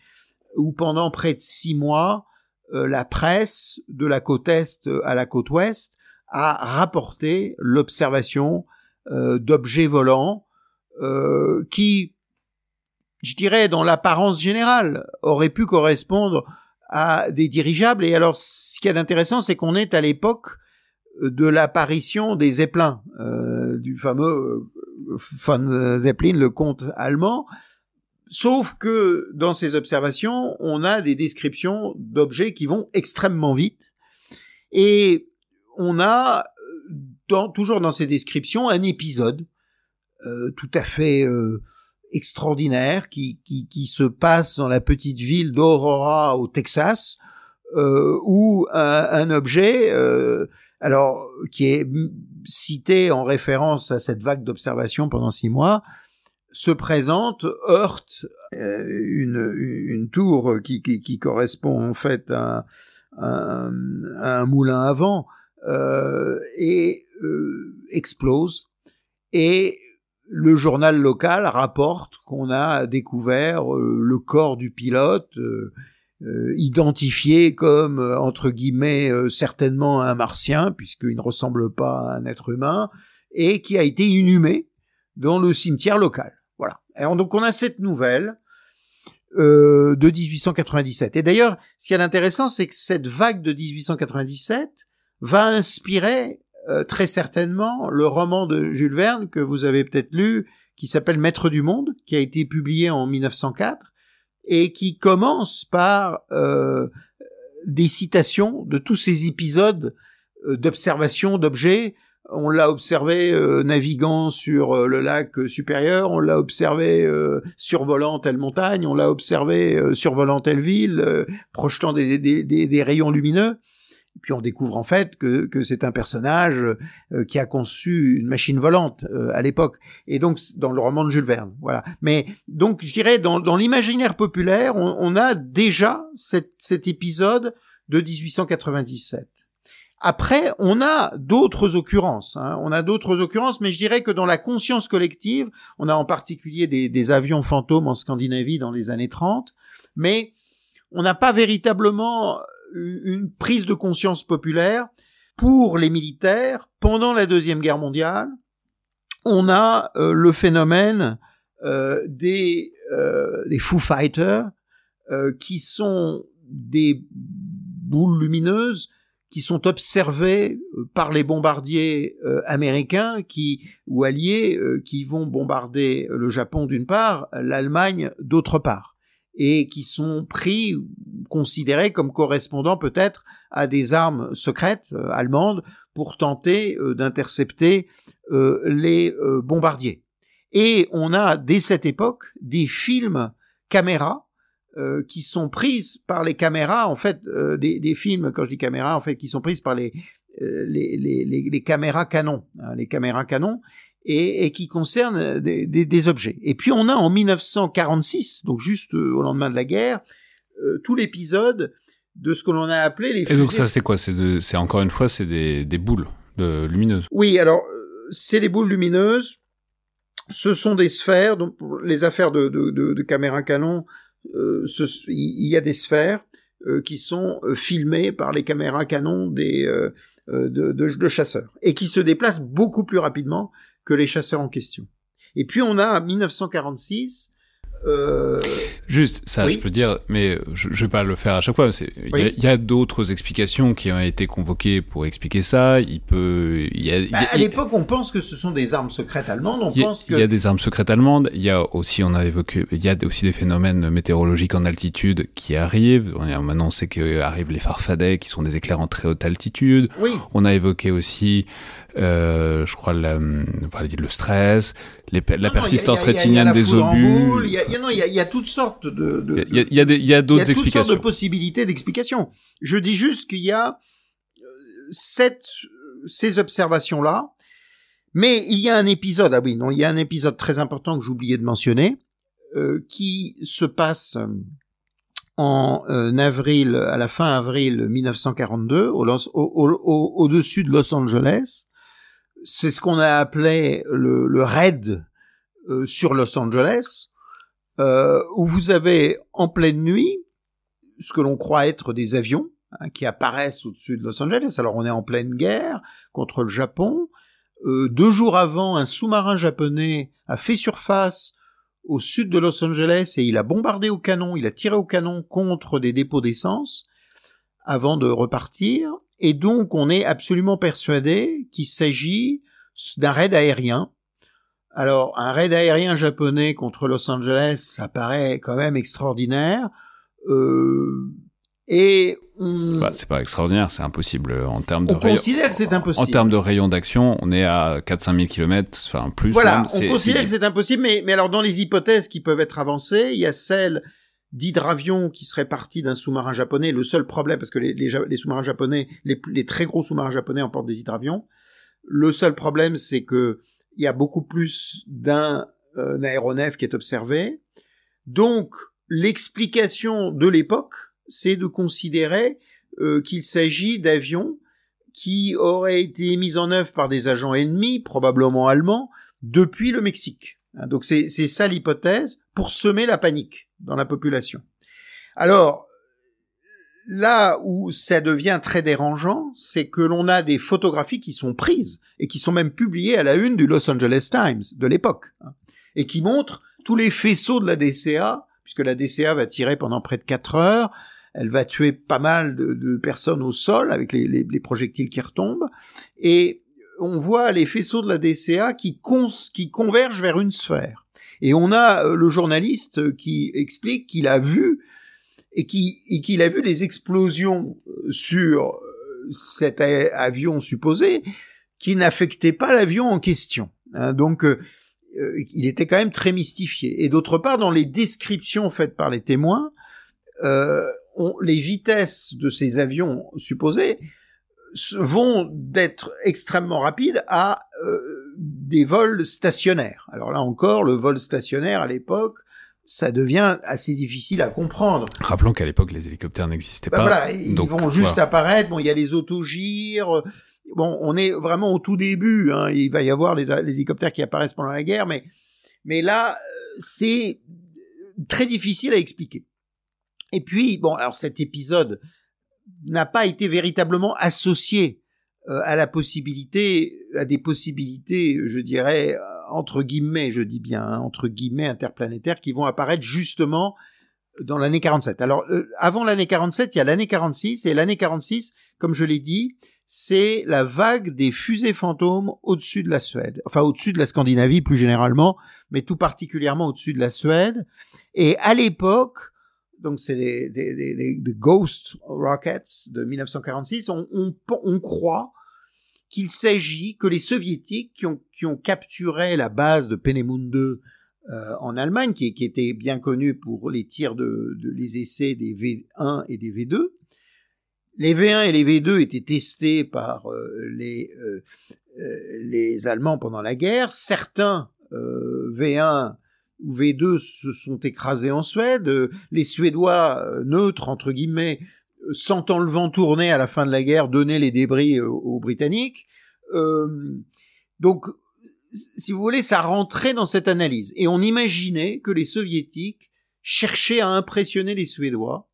où pendant près de six mois euh, la presse de la côte est à la côte ouest a rapporté l'observation euh, d'objets volants euh, qui, je dirais, dans l'apparence générale, auraient pu correspondre à des dirigeables. Et alors, ce qui est intéressant, c'est qu'on est à l'époque de l'apparition des Zeppelins, euh, du fameux euh, von Zeppelin, le comte allemand. Sauf que dans ces observations, on a des descriptions d'objets qui vont extrêmement vite. Et on a, toujours dans ces descriptions, un épisode euh, tout à fait euh, extraordinaire qui, se passe dans la petite ville d'Aurora au Texas, euh, où un, objet, alors qui est cité en référence à cette vague d'observation pendant six mois, se présente, heurte euh, une, tour qui, qui, correspond en fait à, un moulin à vent euh, et euh, explose. Et le journal local rapporte qu'on a découvert le corps du pilote euh, identifié comme entre guillemets certainement un martien puisqu'il ne ressemble pas à un être humain et qui a été inhumé dans le cimetière local. Voilà. Et donc on a cette nouvelle euh, de 1897. Et d'ailleurs, ce qui est intéressant, c'est que cette vague de 1897 va inspirer euh, très certainement le roman de Jules Verne que vous avez peut-être lu, qui s'appelle Maître du Monde, qui a été publié en 1904 et qui commence par euh, des citations de tous ces épisodes d'observation d'objets. On l'a observé euh, naviguant sur euh, le lac supérieur, on l'a observé euh, survolant telle montagne, on l'a observé survolant telle ville, projetant des, rayons lumineux. Puis on découvre en fait que, que c'est un personnage qui a conçu une machine volante à l'époque. Et donc dans le roman de Jules Verne, voilà. Mais donc je dirais dans, dans l'imaginaire populaire, on, on, a déjà cet, cet épisode de 1897. Après, on a d'autres occurrences. Hein. On a d'autres occurrences, mais je dirais que dans la conscience collective, on a en particulier des, avions fantômes en Scandinavie dans les années 30, mais on n'a pas véritablement une prise de conscience populaire pour les militaires pendant la deuxième guerre mondiale. On a euh, le phénomène euh, des euh, des Foo Fighters qui sont des boules lumineuses qui sont observés euh, par les bombardiers américains qui ou alliés qui vont bombarder le Japon d'une part, l'Allemagne d'autre part, et qui sont pris considérés comme correspondant peut-être à des armes secrètes allemandes pour tenter d'intercepter les bombardiers. Et on a dès cette époque des films caméras euh, qui sont prises par les caméras, en fait, euh, des, films, quand je dis caméras, en fait, qui sont prises par les, euh, les, caméras Canon, hein, les caméras Canon, et, et qui concernent des, des, des, objets. Et puis on a en 1946, donc juste au lendemain de la guerre, tout l'épisode de ce que l'on a appelé les. Et donc ça, c'est quoi? C'est encore une fois, c'est des, des boules de, lumineuses. Oui, alors c'est des boules lumineuses. Ce sont des sphères. Donc les affaires de, de, de, de caméras Canon euh, il y a des sphères euh, qui sont euh, filmées par les caméras Canon des, de, de, de, chasseurs et qui se déplacent beaucoup plus rapidement que les chasseurs en question. Et puis on a 1946 euh... Juste, ça, je peux dire, mais je, je vais pas le faire à chaque fois. Il y a, d'autres explications qui ont été convoquées pour expliquer ça. Il peut, il y a, bah, à l'époque, on pense que ce sont des armes secrètes allemandes. On il, pense que... il y a des armes secrètes allemandes. Il y a aussi, on a évoqué, il y a aussi des phénomènes météorologiques en altitude qui arrivent. Maintenant, on sait qu'arrivent les farfadets, qui sont des éclairs en très haute altitude. Oui. On a évoqué aussi euh, je crois la, le stress, les, la persistance rétinienne des obus. Il y, a, il y a toutes sortes de. Il y, a, il y a d'autres explications. Il y a toutes sortes de possibilités d'explication. Je dis juste qu'il y a euh, cette, ces observations-là, mais il y a un épisode. Ah oui, non, il y a un épisode très important que j'oubliais de mentionner, euh, qui se passe en euh, avril, à la fin avril 1942, au-dessus au, au, au, de Los Angeles, c'est ce qu'on a appelé le, le raid euh, sur Los Angeles, euh, où vous avez en pleine nuit ce que l'on croit être des avions hein, qui apparaissent au-dessus de Los Angeles. Alors on est en pleine guerre contre le Japon. Euh, deux jours avant, un sous-marin japonais a fait surface au sud de Los Angeles et il a bombardé au canon, il a tiré au canon contre des dépôts d'essence avant de repartir. Et donc, on est absolument persuadé qu'il s'agit d'un raid aérien. Alors, un raid aérien japonais contre Los Angeles, ça paraît quand même extraordinaire. Euh, et on... Bah, c'est pas extraordinaire, c'est impossible en termes de. On considère que c'est impossible. En termes de rayon d'action, on est à 4-5 000 km, enfin plus. Voilà, on considère que c'est impossible, mais, mais alors dans les hypothèses qui peuvent être avancées, il y a celle d'hydravions qui seraient partis d'un sous-marin japonais. Le seul problème, parce que les, sous-marins japonais, les, les, très gros sous-marins japonais emportent des hydravions. Le seul problème, c'est que il y a beaucoup plus d'un euh, aéronef qui est observé. Donc, l'explication de l'époque, c'est de considérer euh, qu'il s'agit d'avions qui auraient été mis en œuvre par des agents ennemis, probablement allemands, depuis le Mexique. Hein, donc c'est ça l'hypothèse pour semer la panique dans la population. Alors, là où ça devient très dérangeant, c'est que l'on a des photographies qui sont prises et qui sont même publiées à la une du Los Angeles Times de l'époque, hein, et qui montrent tous les faisceaux de la DCA, puisque la DCA va tirer pendant près de quatre heures, elle va tuer pas mal de, personnes au sol avec les, projectiles qui retombent, et on voit les faisceaux de la DCA qui convergent vers une sphère. Et on a euh, le journaliste qui explique qu'il a vu et qu'il a vu les explosions euh, sur euh, cet avion supposé qui n'affectaient pas l'avion en question. Hein. donc, il était quand même très mystifié. Et d'autre part, dans les descriptions faites par les témoins, les vitesses de ces avions supposés vont d'être extrêmement rapides à des vols stationnaires. Alors là encore, le vol stationnaire à l'époque, ça devient assez difficile à comprendre. Rappelons qu'à l'époque, les hélicoptères n'existaient bah pas. Voilà, ils vont juste apparaître. Bon, il y a les autogires. Bon, on est vraiment au tout début. Hein. Il va y avoir les, les, hélicoptères qui apparaissent pendant la guerre, mais mais là, c'est très difficile à expliquer. Et puis, bon, alors cet épisode n'a pas été véritablement associé euh, à la possibilité, à des possibilités, je dirais, entre guillemets, je dis bien, hein, entre guillemets interplanétaires, qui vont apparaître justement dans l'année 47. Alors, euh, avant l'année 47, il y a l'année 46, et l'année 46, comme je l'ai dit, c'est la vague des fusées fantômes au-dessus de la Suède, enfin au-dessus de la Scandinavie plus généralement, mais tout particulièrement au-dessus de la Suède. Et à l'époque, donc c'est des, Ghost Rockets de 1946, on, croit qu'il s'agit que les soviétiques qui ont, capturé la base de Peenemünde euh, en Allemagne, qui, était bien connue pour les tirs de, les essais des V1 et des V2, les V1 et les V2 étaient testés par euh, les, euh, les Allemands pendant la guerre. Certains euh, V1 ou V2 se sont écrasés en Suède. Les Suédois neutres, entre guillemets, sentant le vent tourner à la fin de la guerre, donner les débris euh, aux, Britanniques. Euh, donc, si vous voulez, ça rentrait dans cette analyse. Et on imaginait que les Soviétiques cherchaient à impressionner les Suédois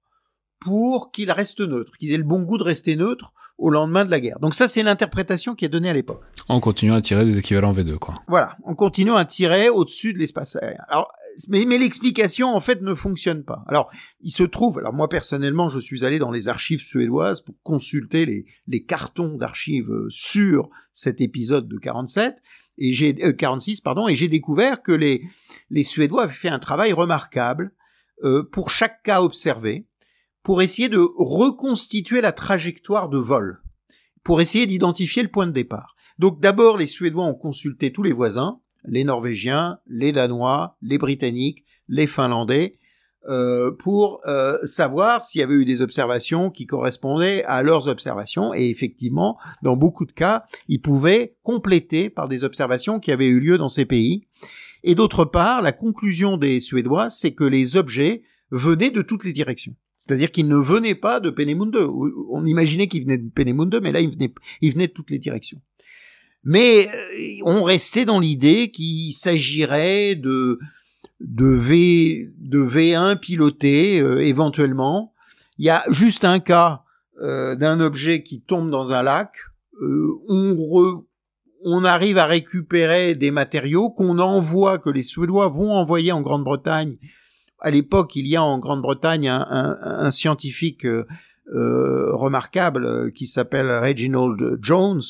pour qu'ils restent neutres, qu'ils aient le bon goût de rester neutres au lendemain de la guerre. Donc ça, c'est l'interprétation qui est donnée à l'époque. En continuant à tirer des équivalents V2, quoi. Voilà, en continuant à tirer au-dessus de l'espace aérien. Alors, mais, mais l'explication en fait ne fonctionne pas. Alors, il se trouve, alors moi personnellement, je suis allé dans les archives suédoises pour consulter les, les cartons d'archives euh, sur cet épisode de 47 et j'ai euh, 46 pardon et j'ai découvert que les les Suédois avaient fait un travail remarquable euh, pour chaque cas observé pour essayer de reconstituer la trajectoire de vol, pour essayer d'identifier le point de départ. Donc d'abord, les Suédois ont consulté tous les voisins, les Norvégiens, les Danois, les Britanniques, les Finlandais, euh, pour euh, savoir s'il y avait eu des observations qui correspondaient à leurs observations. Et effectivement, dans beaucoup de cas, ils pouvaient compléter par des observations qui avaient eu lieu dans ces pays. Et d'autre part, la conclusion des Suédois, c'est que les objets venaient de toutes les directions. C'est-à-dire qu'ils ne venaient pas de Peenemünde. On imaginait qu'ils venaient de Peenemünde, mais là, ils venaient de toutes les directions. Mais euh, on restait dans l'idée qu'il s'agirait de, de, v, de V1 piloté, euh, éventuellement. Il y a juste un cas euh, d'un objet qui tombe dans un lac. on arrive à récupérer des matériaux qu'on envoie, que les Suédois vont envoyer en Grande-Bretagne à l'époque, il y a en Grande-Bretagne un, scientifique euh, euh, remarquable euh, qui s'appelle Reginald Jones,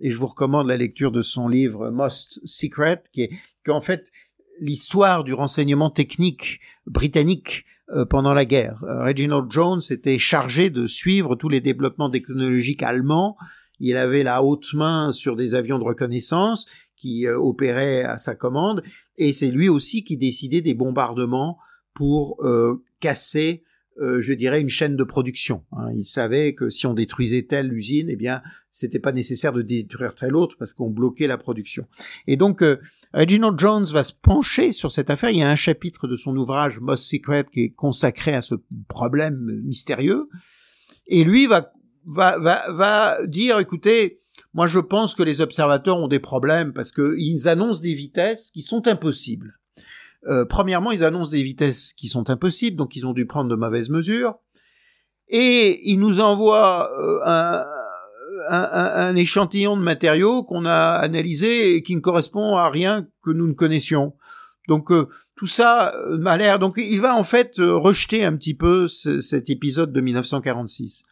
et je vous recommande la lecture de son livre Most Secret, qui est qu'en fait l'histoire du renseignement technique britannique pendant la guerre. Reginald Jones était chargé de suivre tous les développements technologiques allemands. Il avait la haute main sur des avions de reconnaissance qui opéraient à sa commande, et c'est lui aussi qui décidait des bombardements pour euh, casser, euh, je dirais, une chaîne de production. Hein. Il savait que si on détruisait telle usine, eh bien, c'était pas nécessaire de détruire telle autre parce qu'on bloquait la production. Et donc, euh, Reginald Jones va se pencher sur cette affaire. Il y a un chapitre de son ouvrage Most Secret qui est consacré à ce problème mystérieux. Et lui va, va, va, va dire, écoutez, moi je pense que les observateurs ont des problèmes parce qu'ils annoncent des vitesses qui sont impossibles. Euh, premièrement, ils annoncent des vitesses qui sont impossibles, donc ils ont dû prendre de mauvaises mesures. et il nous envoie euh, un, un, un, échantillon de matériaux qu'on a analysé et qui ne correspond à rien que nous ne connaissions. Donc euh, tout ça euh, m'a l'air. Donc il va en fait rejeter un petit peu cet épisode de 1946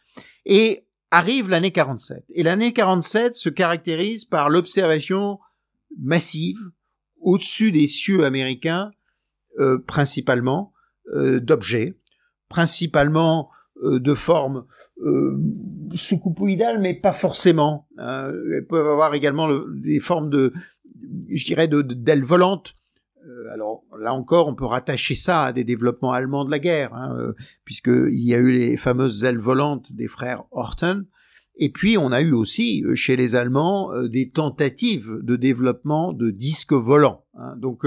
et arrive l'année 47. Et l'année 47 se caractérise par l'observation massive au-dessus des cieux américains, euh, principalement euh, d'objets, principalement euh, de formes euh, sous-coupoïdales, mais pas forcément. Hein. Elles peuvent avoir également des formes de, je dirais, d'ailes volantes. Euh, alors là encore, on peut rattacher ça à des développements allemands de la guerre, hein, euh, puisqu'il y a eu les fameuses ailes volantes des frères Horten. Et puis on a eu aussi chez les Allemands des tentatives de développement de disques volants. Hein. Donc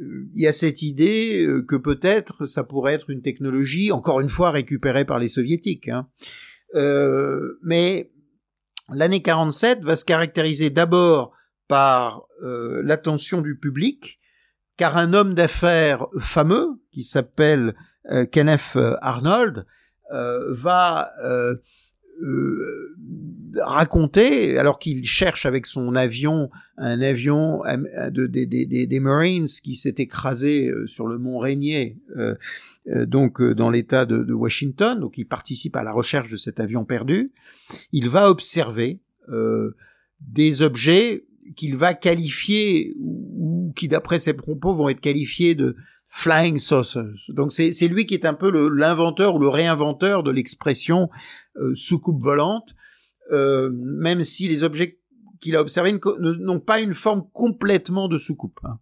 il y a cette idée euh, que peut-être ça pourrait être une technologie, encore une fois, récupérée par les soviétiques. Hein. Euh, mais l'année 47 va se caractériser d'abord par euh, l'attention du public, car un homme d'affaires fameux, qui s'appelle Kenneth Arnold, va euh, raconter, alors qu'il cherche avec son avion, un avion euh, de, des Marines qui s'est écrasé euh, sur le mont Rainier, donc dans l'État de, Washington, donc il participe à la recherche de cet avion perdu, il va observer des objets qu'il va qualifier ou qui d'après ses propos vont être qualifiés de flying saucers. Donc c'est lui qui est un peu l'inventeur ou le réinventeur de l'expression euh, soucoupe volante, euh, même si les objets qu'il a observés n'ont pas une forme complètement de soucoupe. Hein.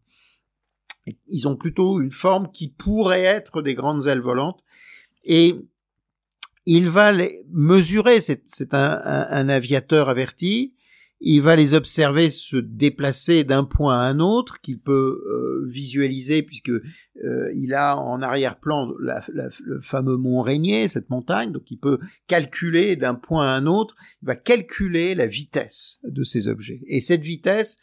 Ils ont plutôt une forme qui pourrait être des grandes ailes volantes. Et il va les mesurer, c'est un, aviateur averti, il va les observer se déplacer d'un point à un autre qu'il peut euh, visualiser puisque euh, il a en arrière-plan le fameux mont Rainier, cette montagne, donc il peut calculer d'un point à un autre, il va calculer la vitesse de ces objets. Et cette vitesse,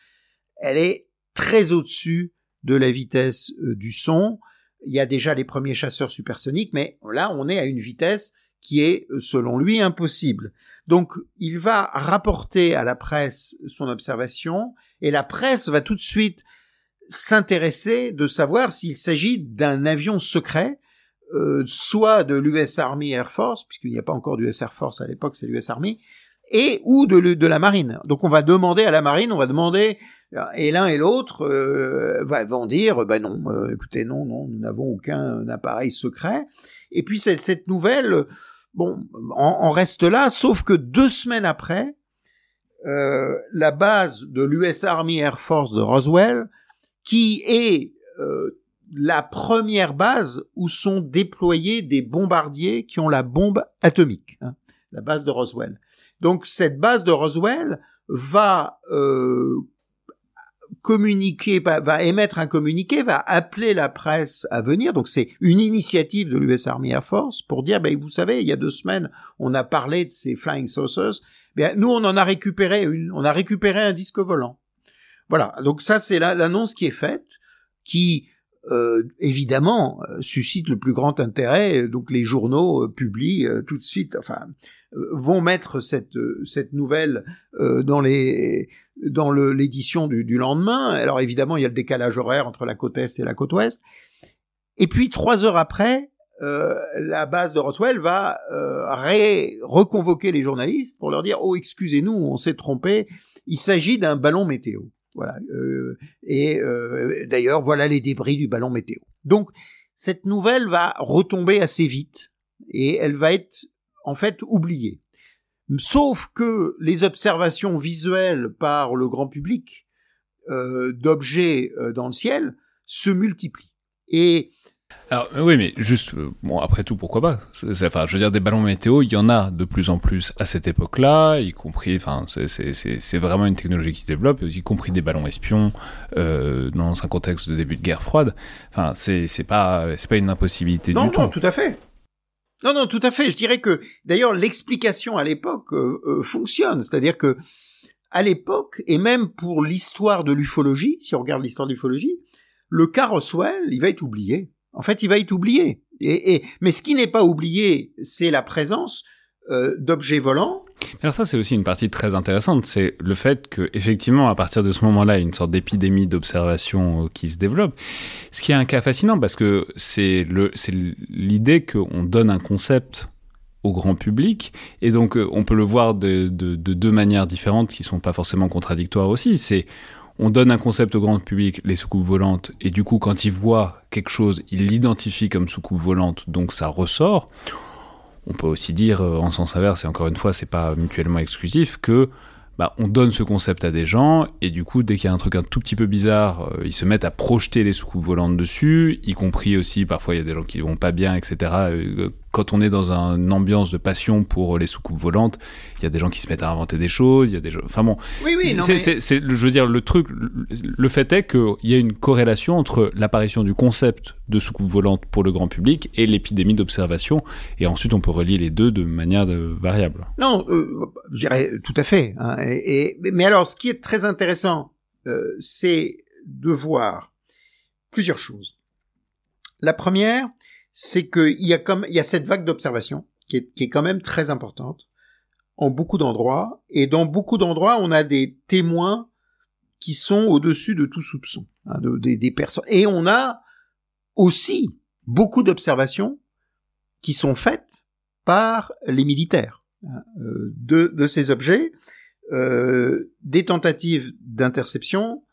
elle est très au-dessus de la vitesse euh, du son. Il y a déjà les premiers chasseurs supersoniques, mais là on est à une vitesse qui est, selon lui, impossible. Donc, il va rapporter à la presse son observation, et la presse va tout de suite s'intéresser de savoir s'il s'agit d'un avion secret, euh, soit de l'US Army Air Force, puisqu'il n'y a pas encore d'US Air Force à l'époque, c'est l'US Army, et ou de, la marine. Donc on va demander à la marine, on va demander, et l'un et l'autre euh, vont dire, ben non, euh, écoutez, non, non, nous n'avons aucun appareil secret. Et puis cette nouvelle Bon, on, reste là, sauf que deux semaines après, euh, la base de l'US Army Air Force de Roswell, qui est euh, la première base où sont déployés des bombardiers qui ont la bombe atomique, hein, la base de Roswell. Donc cette base de Roswell va euh, communiquer, va, émettre un communiqué, va appeler la presse à venir. Donc c'est une initiative de l'US Army Air Force pour dire, ben, vous savez, il y a deux semaines, on a parlé de ces flying saucers. Ben, nous, on en a récupéré une, on a récupéré un disque volant. Voilà. Donc ça, c'est l'annonce qui est faite, qui euh, évidemment euh, suscite le plus grand intérêt. Donc les journaux euh, publient tout de suite, enfin, vont mettre cette cette nouvelle dans les dans l'édition du, du, lendemain. Alors évidemment, il y a le décalage horaire entre la côte est et la côte ouest. Et puis trois heures après, euh, la base de Roswell va euh, reconvoquer les journalistes pour leur dire oh excusez-nous, on s'est trompé, il s'agit d'un ballon météo. Voilà. Euh, et euh, d'ailleurs, voilà les débris du ballon météo. Donc cette nouvelle va retomber assez vite et elle va être en fait oubliée. Sauf que les observations visuelles par le grand public euh, d'objets euh, dans le ciel se multiplient. Et alors euh, oui, mais juste bon après tout pourquoi pas? enfin, je veux dire des ballons météo, il y en a de plus en plus à cette époque-là, y compris. Enfin, c'est vraiment une technologie qui se développe, y compris des ballons espions euh, dans un contexte de début de guerre froide. Enfin, c'est pas pas une impossibilité du tout. Non, tout à fait. Non, non, tout à fait. Je dirais que d'ailleurs l'explication à l'époque euh, euh, fonctionne, c'est-à-dire que à l'époque et même pour l'histoire de l'ufologie, si on regarde l'histoire de l'ufologie, le cas Roswell, il va être oublié. En fait, il va être oublié. Et, mais ce qui n'est pas oublié, c'est la présence euh, d'objets volants. Alors ça, c'est aussi une partie très intéressante, c'est le fait que effectivement, à partir de ce moment-là, une sorte d'épidémie d'observation euh, qui se développe. Ce qui est un cas fascinant parce que c'est l'idée qu'on donne un concept au grand public. Et donc, euh, on peut le voir de, de, de, deux manières différentes qui sont pas forcément contradictoires aussi. C'est on donne un concept au grand public, les soucoupes volantes, et du coup, quand il voit quelque chose, il l'identifie comme soucoupe volante, donc ça ressort. On peut aussi dire, euh, en sens inverse, et encore une fois, c'est pas mutuellement exclusif, que bah, on donne ce concept à des gens, et du coup, dès qu'il y a un truc un tout petit peu bizarre, euh, ils se mettent à projeter les soucoupes volantes dessus, y compris aussi, parfois il y a des gens qui vont pas bien, etc. quand on est dans une ambiance de passion pour les soucoupes volantes, il y a des gens qui se mettent à inventer des choses, il y a des gens... Enfin bon, oui, oui, c'est, c'est, c'est, je veux dire, le truc, le fait est qu'il y a une corrélation entre l'apparition du concept de soucoupe volante pour le grand public et l'épidémie d'observation, et ensuite on peut relier les deux de manière de, variable. Non, euh, je dirais tout à fait. Hein, et, et, mais alors, ce qui est très intéressant, euh, c'est de voir plusieurs choses. La première, c'est qu'il y a comme il y a cette vague d'observation qui est, qui est quand même très importante en beaucoup d'endroits. Et dans beaucoup d'endroits on a des témoins qui sont au-dessus de tout soupçon hein, de, des personnes. Et on a aussi beaucoup d'observations qui sont faites par les militaires hein, euh, de, de, ces objets, euh, des tentatives d'interception,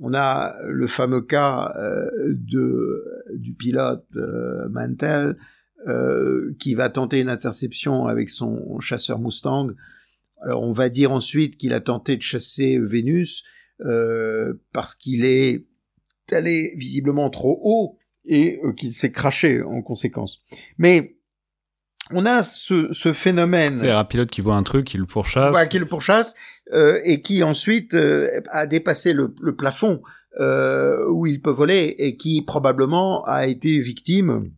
on a le fameux cas euh, de, du pilote euh, Mantel euh, qui va tenter une interception avec son chasseur Mustang. Alors on va dire ensuite qu'il a tenté de chasser Vénus euh, parce qu'il est allé visiblement trop haut et qu'il s'est craché en conséquence. Mais on a ce, ce phénomène. C'est un pilote qui voit un truc, qui le pourchasse. Voilà, qui le pourchasse euh, et qui ensuite euh, a dépassé le, le plafond euh, où il peut voler et qui probablement a été victime.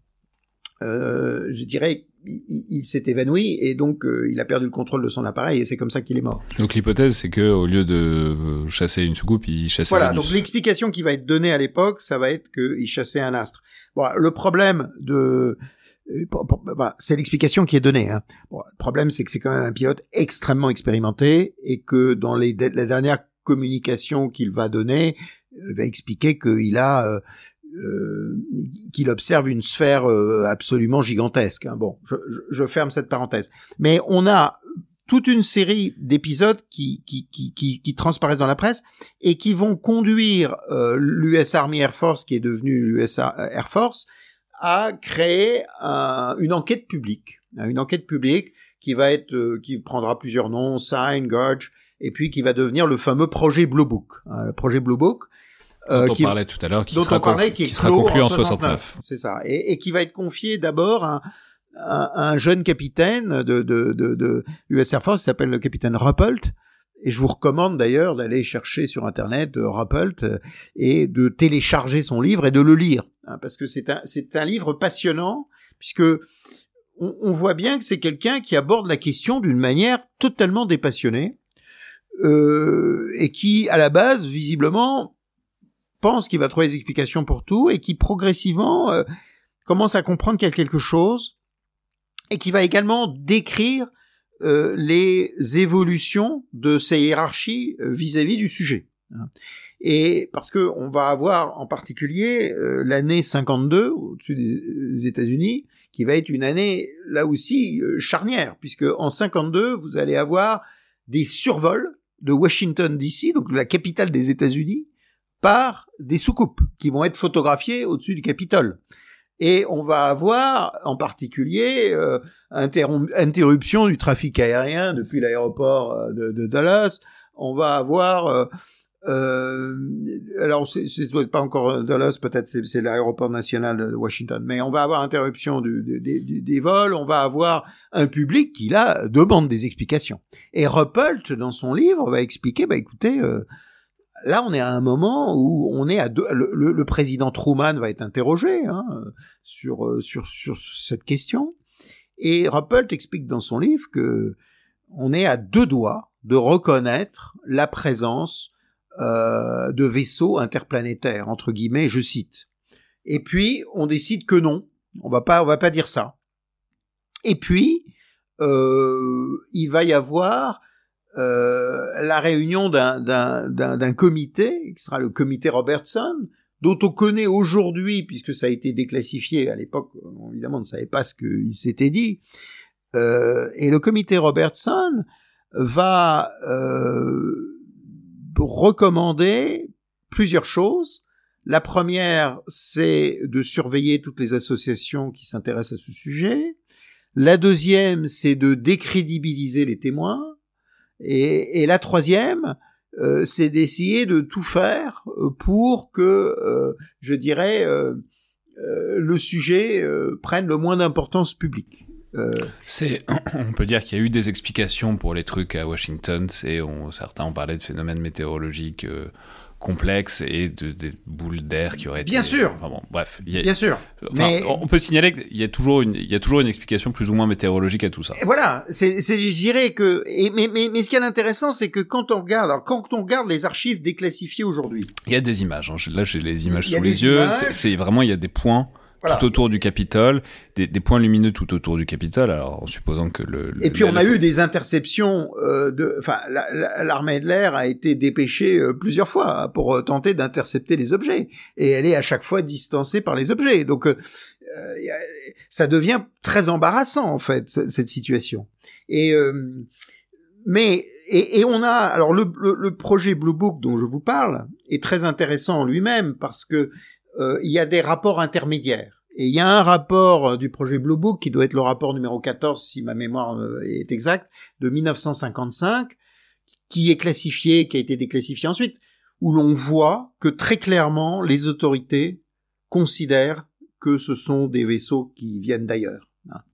Euh, je dirais, il, il s'est évanoui et donc euh, il a perdu le contrôle de son appareil et c'est comme ça qu'il est mort. Donc l'hypothèse, c'est que au lieu de chasser une soucoupe, il chassait. Voilà. Donc l'explication qui va être donnée à l'époque, ça va être qu'il chassait un astre. Bon, le problème de bah, c'est l'explication qui est donnée. Hein. Bon, le problème, c'est que c'est quand même un pilote extrêmement expérimenté et que dans les, les dernières communications qu'il va donner, euh, va expliquer qu'il a euh, euh, qu'il observe une sphère euh, absolument gigantesque. Hein. Bon, je, je, je, ferme cette parenthèse. Mais on a toute une série d'épisodes qui, qui, qui, qui, qui transparaissent dans la presse et qui vont conduire euh, l'US Army Air Force, qui est devenu l'US Air Force, a créé un, une enquête publique, une enquête publique qui va être, euh, qui prendra plusieurs noms, Sign, Gorge, et puis qui va devenir le fameux projet Blue Book. Hein, le projet Blue Book. Euh, dont qui, on parlait tout à l'heure, qui, sera, parlait, qui, qui sera conclu en 69. C'est ça, et, et, qui va être confié d'abord à, à, un jeune capitaine de, de, de, de US Air Force, qui s'appelle le capitaine Ruppelt, et je vous recommande d'ailleurs d'aller chercher sur Internet euh, Ruppelt euh, et de télécharger son livre et de le lire, hein, parce que c'est un, c'est un livre passionnant, puisque on, on voit bien que c'est quelqu'un qui aborde la question d'une manière totalement dépassionnée, euh, et qui, à la base, visiblement, pense qu'il va trouver des explications pour tout, et qui progressivement euh, commence à comprendre qu'il y a quelque chose, et qui va également décrire euh, les évolutions de ces hiérarchies euh, vis-à-vis du sujet. Hein. Et parce que on va avoir en particulier euh, l'année 52 au-dessus des États-Unis, qui va être une année là aussi charnière, puisque en 52 vous allez avoir des survols de Washington D.C., donc la capitale des États-Unis, par des soucoupes qui vont être photographiées au-dessus du Capitole. Et on va avoir en particulier euh, interruption du trafic aérien depuis l'aéroport euh, de, Dallas. On va avoir euh, euh, alors c'est pas encore Dallas, peut-être c'est l'aéroport national de Washington, mais on va avoir interruption des vols, on va avoir un public qui là demande des explications. Et Ruppelt dans son livre va expliquer, bah écoutez, euh, là, on est à un moment où on est à deux. Le, président Truman va être interrogé hein, sur, euh, sur, sur cette question. Et Ruppelt explique dans son livre que on est à deux doigts de reconnaître la présence euh, de vaisseaux interplanétaires, entre guillemets, je cite. Et puis, on décide que non, On va pas, on va pas dire ça. Et puis, euh, il va y avoir la réunion d'un comité, qui sera le comité Robertson, dont on connaît aujourd'hui, puisque ça a été déclassifié à l'époque, évidemment on ne savait pas ce qu'il s'était dit, euh, et le comité Robertson va euh, recommander plusieurs choses. La première, c'est de surveiller toutes les associations qui s'intéressent à ce sujet. La deuxième, c'est de décrédibiliser les témoins. Et, la troisième, euh, c'est d'essayer de tout faire euh, pour que, euh, je dirais, le sujet prenne le moins d'importance publique. C'est, on peut dire qu'il y a eu des explications pour les trucs à Washington. C'est, certains ont parlé de phénomènes météorologiques complexe et de, des boules d'air qui auraient bien sûr. enfin bon bref bien sûr. mais on peut signaler qu'il y a toujours une il y a toujours une explication plus ou moins météorologique à tout ça. Et voilà c'est c'est je dirais que et, mais, mais mais ce qui est intéressant c'est que quand on regarde alors quand on regarde les archives déclassifiées aujourd'hui il y a des images hein. là j'ai les images sous les yeux. c'est vraiment il y a des points tout autour du Capitole, des, des, points lumineux tout autour du Capitole, alors en supposant que le... et puis on a eu des interceptions euh, de... Enfin, l'armée de l'air a été dépêchée euh, plusieurs fois pour euh, tenter d'intercepter les objets, et elle est à chaque fois distancée par les objets. Donc euh, ça devient très embarrassant en fait cette situation. Et mais et, et, on a alors le, le, le, projet Blue Book dont je vous parle est très intéressant en lui-même parce que euh, il y a des rapports intermédiaires. Et il y a un rapport euh, du projet Blue Book, qui doit être le rapport numéro 14, si ma mémoire euh, est exacte, de 1955, qui est classifié, qui a été déclassifié ensuite, où l'on voit que très clairement, les autorités considèrent que ce sont des vaisseaux qui viennent d'ailleurs.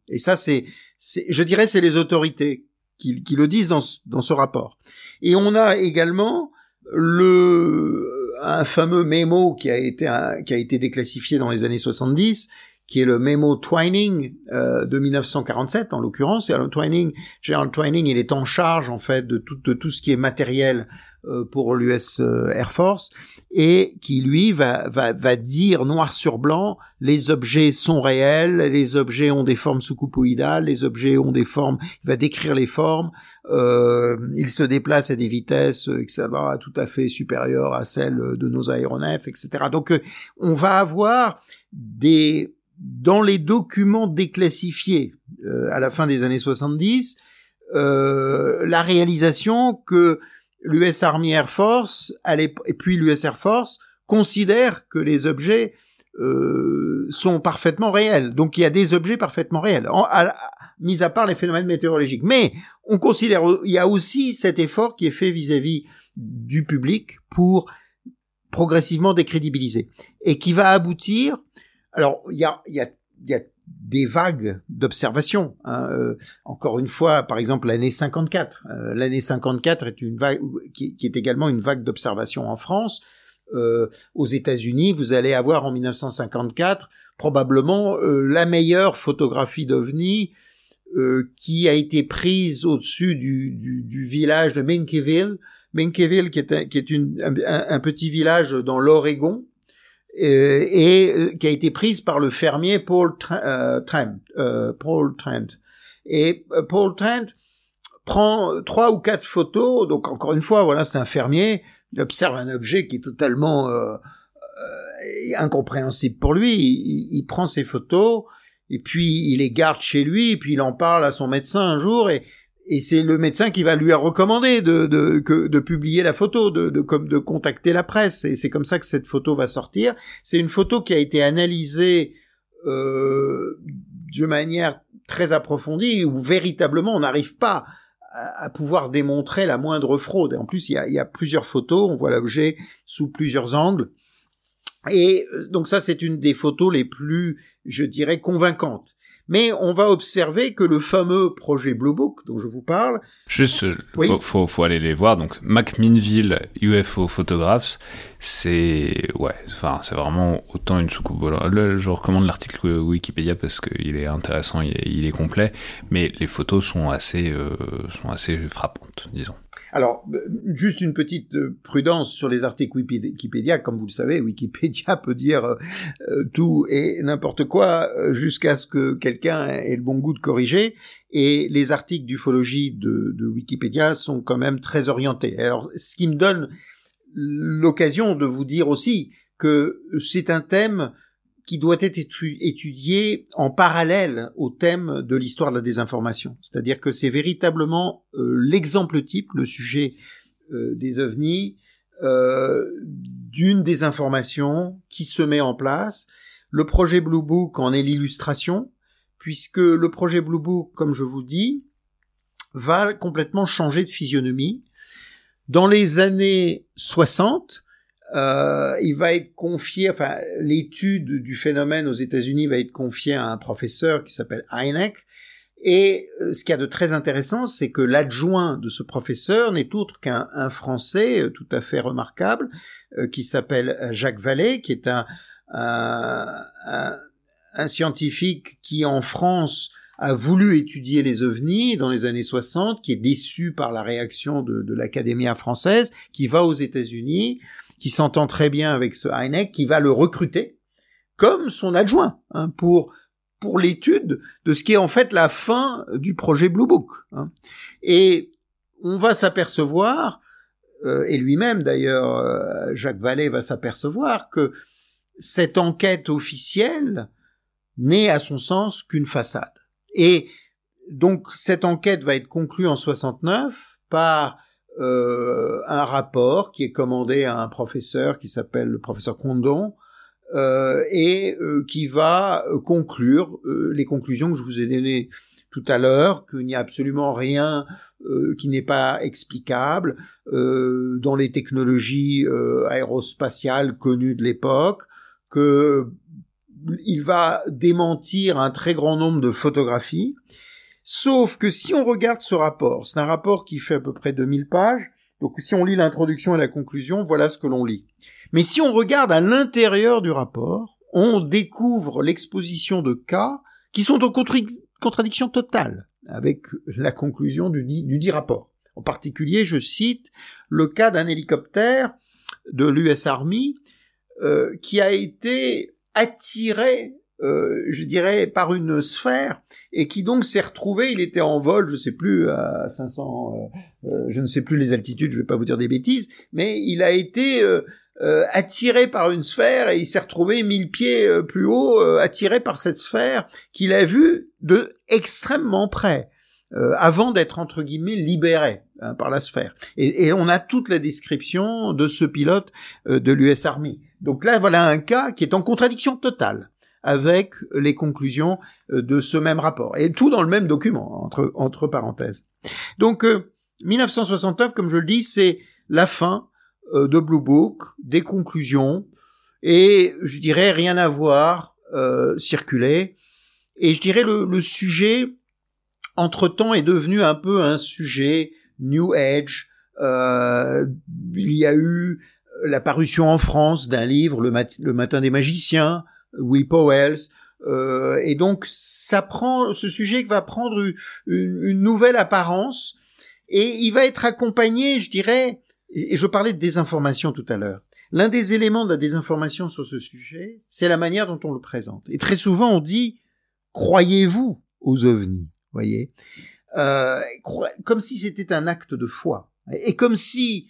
Et ça, c'est, je dirais, c'est les autorités qui, le disent dans ce rapport. Et on a également le un fameux mémo qui a été qui a été déclassifié dans les années 70 qui est le mémo Twining euh, de 1947 en l'occurrence. Et Twining, Gerald Twining, il est en charge en fait de tout, de tout ce qui est matériel euh, pour l'US euh, Air Force et qui lui va, va, va dire noir sur blanc les objets sont réels, les objets ont des formes sous-coupoïdales, les objets ont des formes, il va décrire les formes, euh, ils se déplacent à des vitesses etc., tout à fait supérieures à celles de nos aéronefs, etc. Donc on va avoir des dans les documents déclassifiés à la fin des années 70, euh, la réalisation que l'US Army Air Force et puis l'US Air Force considèrent que les objets euh, sont parfaitement réels. Donc il y a des objets parfaitement réels, mis à part les phénomènes météorologiques. Mais on considère, il y a aussi cet effort qui est fait vis-à-vis du public pour progressivement décrédibiliser et qui va aboutir. Alors y a, il y a des vagues d'observation. Hein. Euh, encore une fois, par exemple, l'année 54. Euh, l'année 54 est une vague qui, est également une vague d'observation en France. Euh, aux États-Unis, vous allez avoir en 1954 probablement la meilleure photographie d'OVNI qui a été prise au-dessus du, du, du, village de Menkeville. Menkeville, qui est, qui est une, un, petit village dans l'Oregon, euh, et euh, qui a été prise par le fermier Paul euh, Trent. Paul Trent. Et Paul Trent prend trois ou quatre photos. Donc encore une fois, voilà, c'est un fermier. Il observe un objet qui est totalement incompréhensible pour lui. Il, il, prend ses photos et puis il les garde chez lui. Et puis il en parle à son médecin un jour et et c'est le médecin qui va lui recommander de, de, de publier la photo, de, de, comme de contacter la presse. Et c'est comme ça que cette photo va sortir. C'est une photo qui a été analysée euh, de manière très approfondie, où véritablement on n'arrive pas à, pouvoir démontrer la moindre fraude. Et en plus, il y a, il y a plusieurs photos, on voit l'objet sous plusieurs angles. Et euh, donc ça, c'est une des photos les plus, je dirais, convaincantes mais on va observer que le fameux projet Blue Book dont je vous parle. Juste, oui. faut, faut, aller les voir. Donc, McMinnville UFO Photographs, c'est ouais, enfin c'est vraiment autant une soucoupe. Là, je recommande l'article Wikipédia parce qu'il est intéressant, il est, il est, complet, mais les photos sont assez, euh, sont assez frappantes, disons. Alors, euh, juste une petite euh, prudence sur les articles Wikipédia. Comme vous le savez, Wikipédia peut dire euh, tout et n'importe quoi jusqu'à ce que quelqu'un ait le bon goût de corriger. Et les articles d'ufologie de, de, Wikipédia sont quand même très orientés. Alors, ce qui me donne l'occasion de vous dire aussi que c'est un thème qui doit être étudié en parallèle au thème de l'histoire de la désinformation. C'est-à-dire que c'est véritablement euh, l'exemple type, le sujet euh, des ovnis, euh, d'une désinformation qui se met en place. Le projet Blue Book en est l'illustration, puisque le projet Blue Book, comme je vous dis, va complètement changer de physionomie. Dans les années 60, euh, il va être confié, enfin, l'étude du phénomène aux États-Unis va être confiée à un professeur qui s'appelle Heineck. Et euh, ce qu'il y a de très intéressant, c'est que l'adjoint de ce professeur n'est autre qu'un Français euh, tout à fait remarquable, qui s'appelle Jacques Vallée, qui est un, un, un, scientifique qui en France a voulu étudier les ovnis dans les années 60, qui est déçu par la réaction de, de l'Académie française, qui va aux États-Unis, qui s'entend très bien avec ce Heineck, qui va le recruter comme son adjoint hein, pour pour l'étude de ce qui est en fait la fin du projet Blue Book. Hein. Et on va s'apercevoir, euh, et lui-même d'ailleurs, euh, Jacques Vallée va s'apercevoir que cette enquête officielle n'est à son sens qu'une façade. Et donc cette enquête va être conclue en 69 par euh, un rapport qui est commandé à un professeur qui s'appelle le professeur Condon euh, et euh, qui va conclure les conclusions que je vous ai données tout à l'heure, qu'il n'y a absolument rien qui n'est pas explicable dans les technologies aérospatiales connues de l'époque, que il va démentir un très grand nombre de photographies, Sauf que si on regarde ce rapport, c'est un rapport qui fait à peu près 2000 pages, donc si on lit l'introduction et la conclusion, voilà ce que l'on lit. Mais si on regarde à l'intérieur du rapport, on découvre l'exposition de cas qui sont en contradiction totale avec la conclusion du dit, rapport. En particulier, je cite le cas d'un hélicoptère de l'US Army euh, qui a été attiré euh, je dirais, par une sphère, et qui donc s'est retrouvé, il était en vol, je sais plus, à 500, euh, euh, je ne sais plus les altitudes, je vais pas vous dire des bêtises, mais il a été attiré par une sphère et il s'est retrouvé mille pieds plus haut, attiré par cette sphère qu'il a vue de extrêmement près. avant d'être entre guillemets libéré hein, par la sphère. Et, et, on a toute la description de ce pilote de l'US Army. Donc là, voilà un cas qui est en contradiction totale avec les conclusions euh, de ce même rapport. Et tout dans le même document, entre, entre parenthèses. Donc, 1969, euh, comme je le dis, c'est la fin euh, de Blue Book, des conclusions, et je dirais rien à voir, euh, circuler. Et je dirais le, le sujet, entre-temps, est devenu un peu un sujet New Age. Euh, il y a eu la parution en France d'un livre, le, le Matin des magiciens, Will Powell. Euh, et donc, ça prend, ce sujet va prendre une, nouvelle apparence et il va être accompagné, je dirais, et je parlais de désinformation tout à l'heure. L'un des éléments de la désinformation sur ce sujet, c'est la manière dont on le présente. Et très souvent, on dit croyez-vous aux ovnis, voyez, euh, comme si c'était un acte de foi, et comme si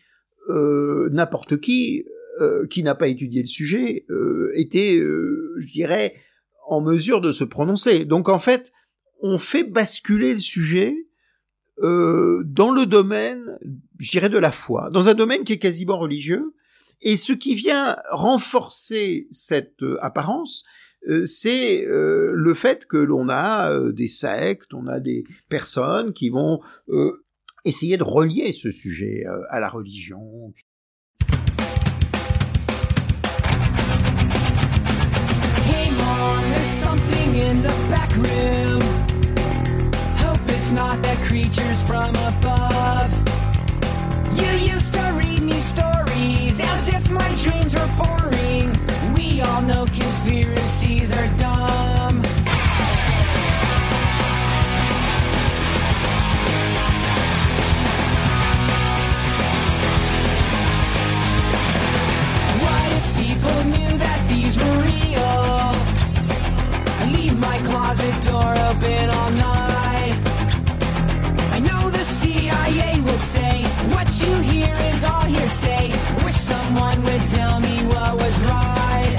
euh, n'importe qui euh, qui n'a pas étudié le sujet, euh, était, euh, je dirais, en mesure de se prononcer. Donc en fait, on fait basculer le sujet dans le domaine, je dirais, de la foi, dans un domaine qui est quasiment religieux. Et ce qui vient renforcer cette apparence, c'est le fait que l'on a des sectes, on a des personnes qui vont essayer de relier ce sujet à la religion, There's something in the back room. Hope it's not the creatures from above. You used to read me stories as if my dreams were boring. We all know conspiracies are dumb. All night. I know the CIA would say what you hear is all hearsay. Wish someone would tell me what was right.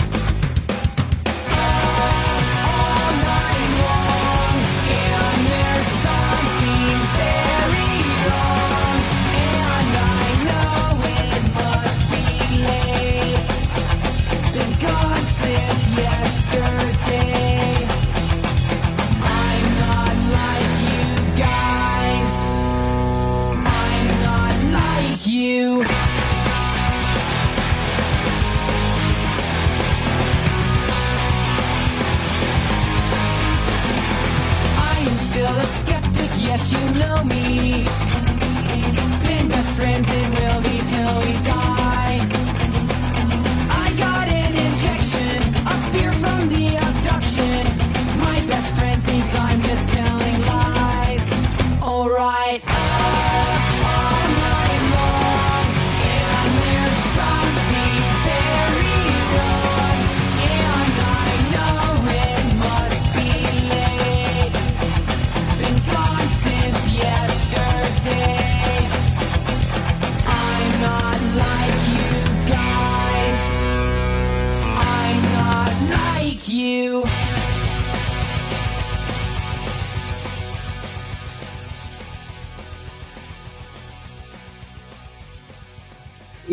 All you. I am still a skeptic, yes, you know me. Been best friends and will be till we die.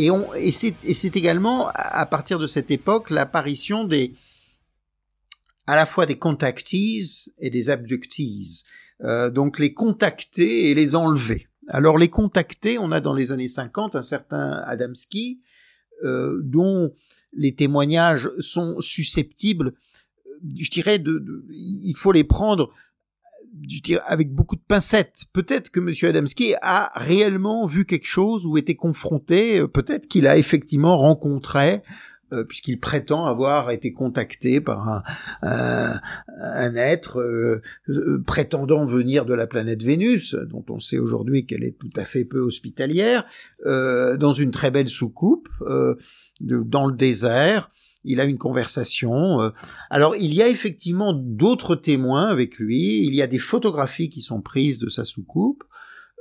Et, c'est également à partir de cette époque l'apparition des à la fois des contactees et des abductees. Euh, donc les contacter et les enlever. Alors les contacter, on a dans les années 50 un certain Adamski euh, dont les témoignages sont susceptibles, euh, je dirais, de- il faut les prendre je avec beaucoup de pincettes. Peut-être que Monsieur Adamski a réellement vu quelque chose ou été confronté. euh, Peut-être qu'il a effectivement rencontré, euh, puisqu'il prétend avoir été contacté par un, être euh, prétendant venir de la planète Vénus, dont on sait aujourd'hui qu'elle est tout à fait peu hospitalière, dans une très belle soucoupe, dans le désert. Il a une conversation. euh, alors, il y a effectivement d'autres témoins avec lui. Il y a des photographies qui sont prises de sa soucoupe.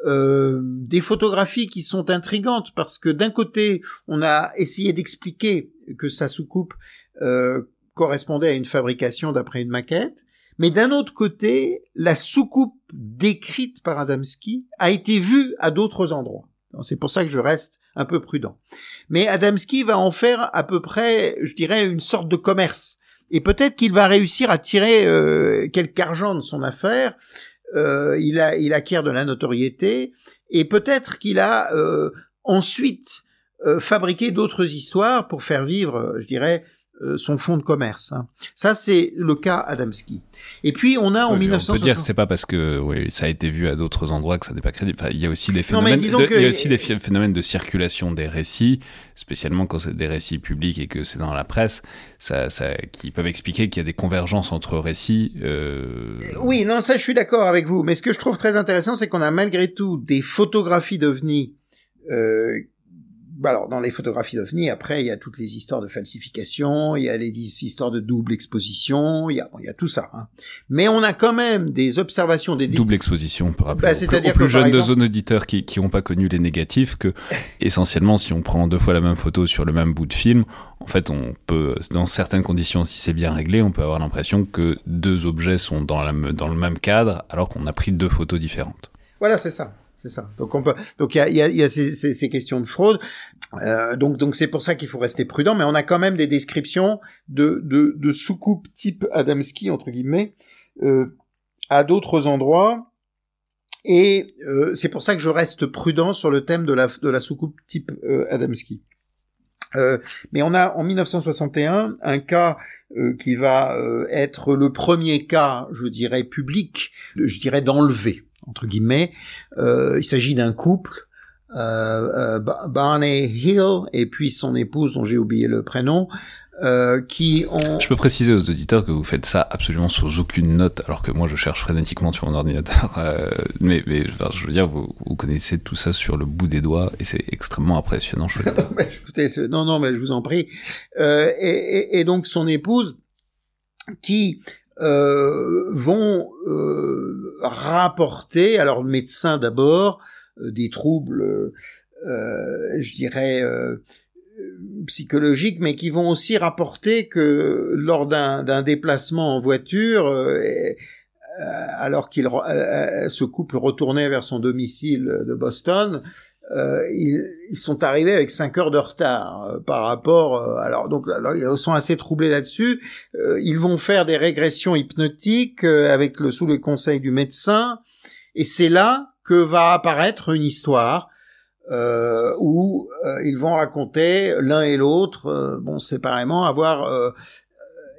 Euh, des photographies qui sont intrigantes parce que d'un côté, on a essayé d'expliquer que sa soucoupe euh, correspondait à une fabrication d'après une maquette, mais d'un autre côté, la soucoupe décrite par Adamski a été vue à d'autres endroits. C'est pour ça que je reste un peu prudent. Mais Adamski va en faire à peu près, je dirais, une sorte de commerce. Et peut-être qu'il va réussir à tirer euh, quelque argent de son affaire. Euh, il, a, il acquiert de la notoriété. Et peut-être qu'il a euh, ensuite euh, fabriqué d'autres histoires pour faire vivre, je dirais, son fonds de commerce. hein. Ça, c'est le cas Adamski. Et puis, on a en mais On peut 1960... dire que c'est pas parce que oui, ça a été vu à d'autres endroits que ça n'est pas crédible. Enfin, il y a aussi des Non, phénomènes, disons de, que- il y a aussi des phénomènes de circulation des récits, spécialement quand c'est des récits publics et que c'est dans la presse, ça, ça, qui peuvent expliquer qu'il y a des convergences entre récits. Euh... Oui, non, ça, je suis d'accord avec vous. Mais ce que je trouve très intéressant, c'est qu'on a malgré tout des photographies d'OVNI. Euh, alors, dans les photographies d'OVNI, après, il y a toutes les histoires de falsification, il y a les histoires de double exposition, il y a, bon, il y a tout ça. hein. Mais on a quand même des observations, des... Double exposition, pour rappeler Bah, aux plus, aux plus jeunes de zone auditeurs qui qui ont pas connu les négatifs que essentiellement si on prend deux fois la même photo sur le même bout de film, en fait on peut dans certaines conditions si c'est bien réglé, on peut avoir l'impression que deux objets sont dans la dans le même cadre alors qu'on a pris deux photos différentes. Voilà, c'est ça. C'est ça. Donc on peut. Donc il y a, y a, y a ces, ces- ces questions de fraude. Euh, donc donc c'est pour ça qu'il faut rester prudent. Mais on a quand même des descriptions de de, de soucoupes type Adamski entre guillemets euh, à d'autres endroits. Et euh, c'est pour ça que je reste prudent sur le thème de la de la soucoupe type euh, Adamski. Euh, mais on a en 1961 un cas euh, qui va être le premier cas, je dirais, public, je dirais d'enlever entre guillemets. Euh, il s'agit d'un couple, euh, euh, Ba- Barney Hill et puis son épouse dont j'ai oublié le prénom, euh, qui ont... Je peux préciser aux auditeurs que vous faites ça absolument sous aucune note, alors que moi je cherche frénétiquement sur mon ordinateur. euh, mais mais enfin, je veux dire, vous, vous connaissez tout ça sur le bout des doigts et c'est extrêmement impressionnant. Je veux dire. Mais écoutez, non, non, mais je vous en prie. Euh, et, et- et donc son épouse, qui euh, vont euh, rapporter, alors médecins d'abord, euh, des troubles, je dirais, psychologiques, mais qui vont aussi rapporter que lors d'un déplacement en voiture, alors qu'il ce couple retournait vers son domicile de Boston, euh, ils, ils sont arrivés avec cinq heures de retard euh, par rapport. euh, alors donc alors, ils sont assez troublés là-dessus. Euh, ils vont faire des régressions hypnotiques euh, avec le sous le conseil du médecin, et c'est là que va apparaître une histoire euh, où euh, ils vont raconter l'un et l'autre, euh, bon séparément, avoir euh,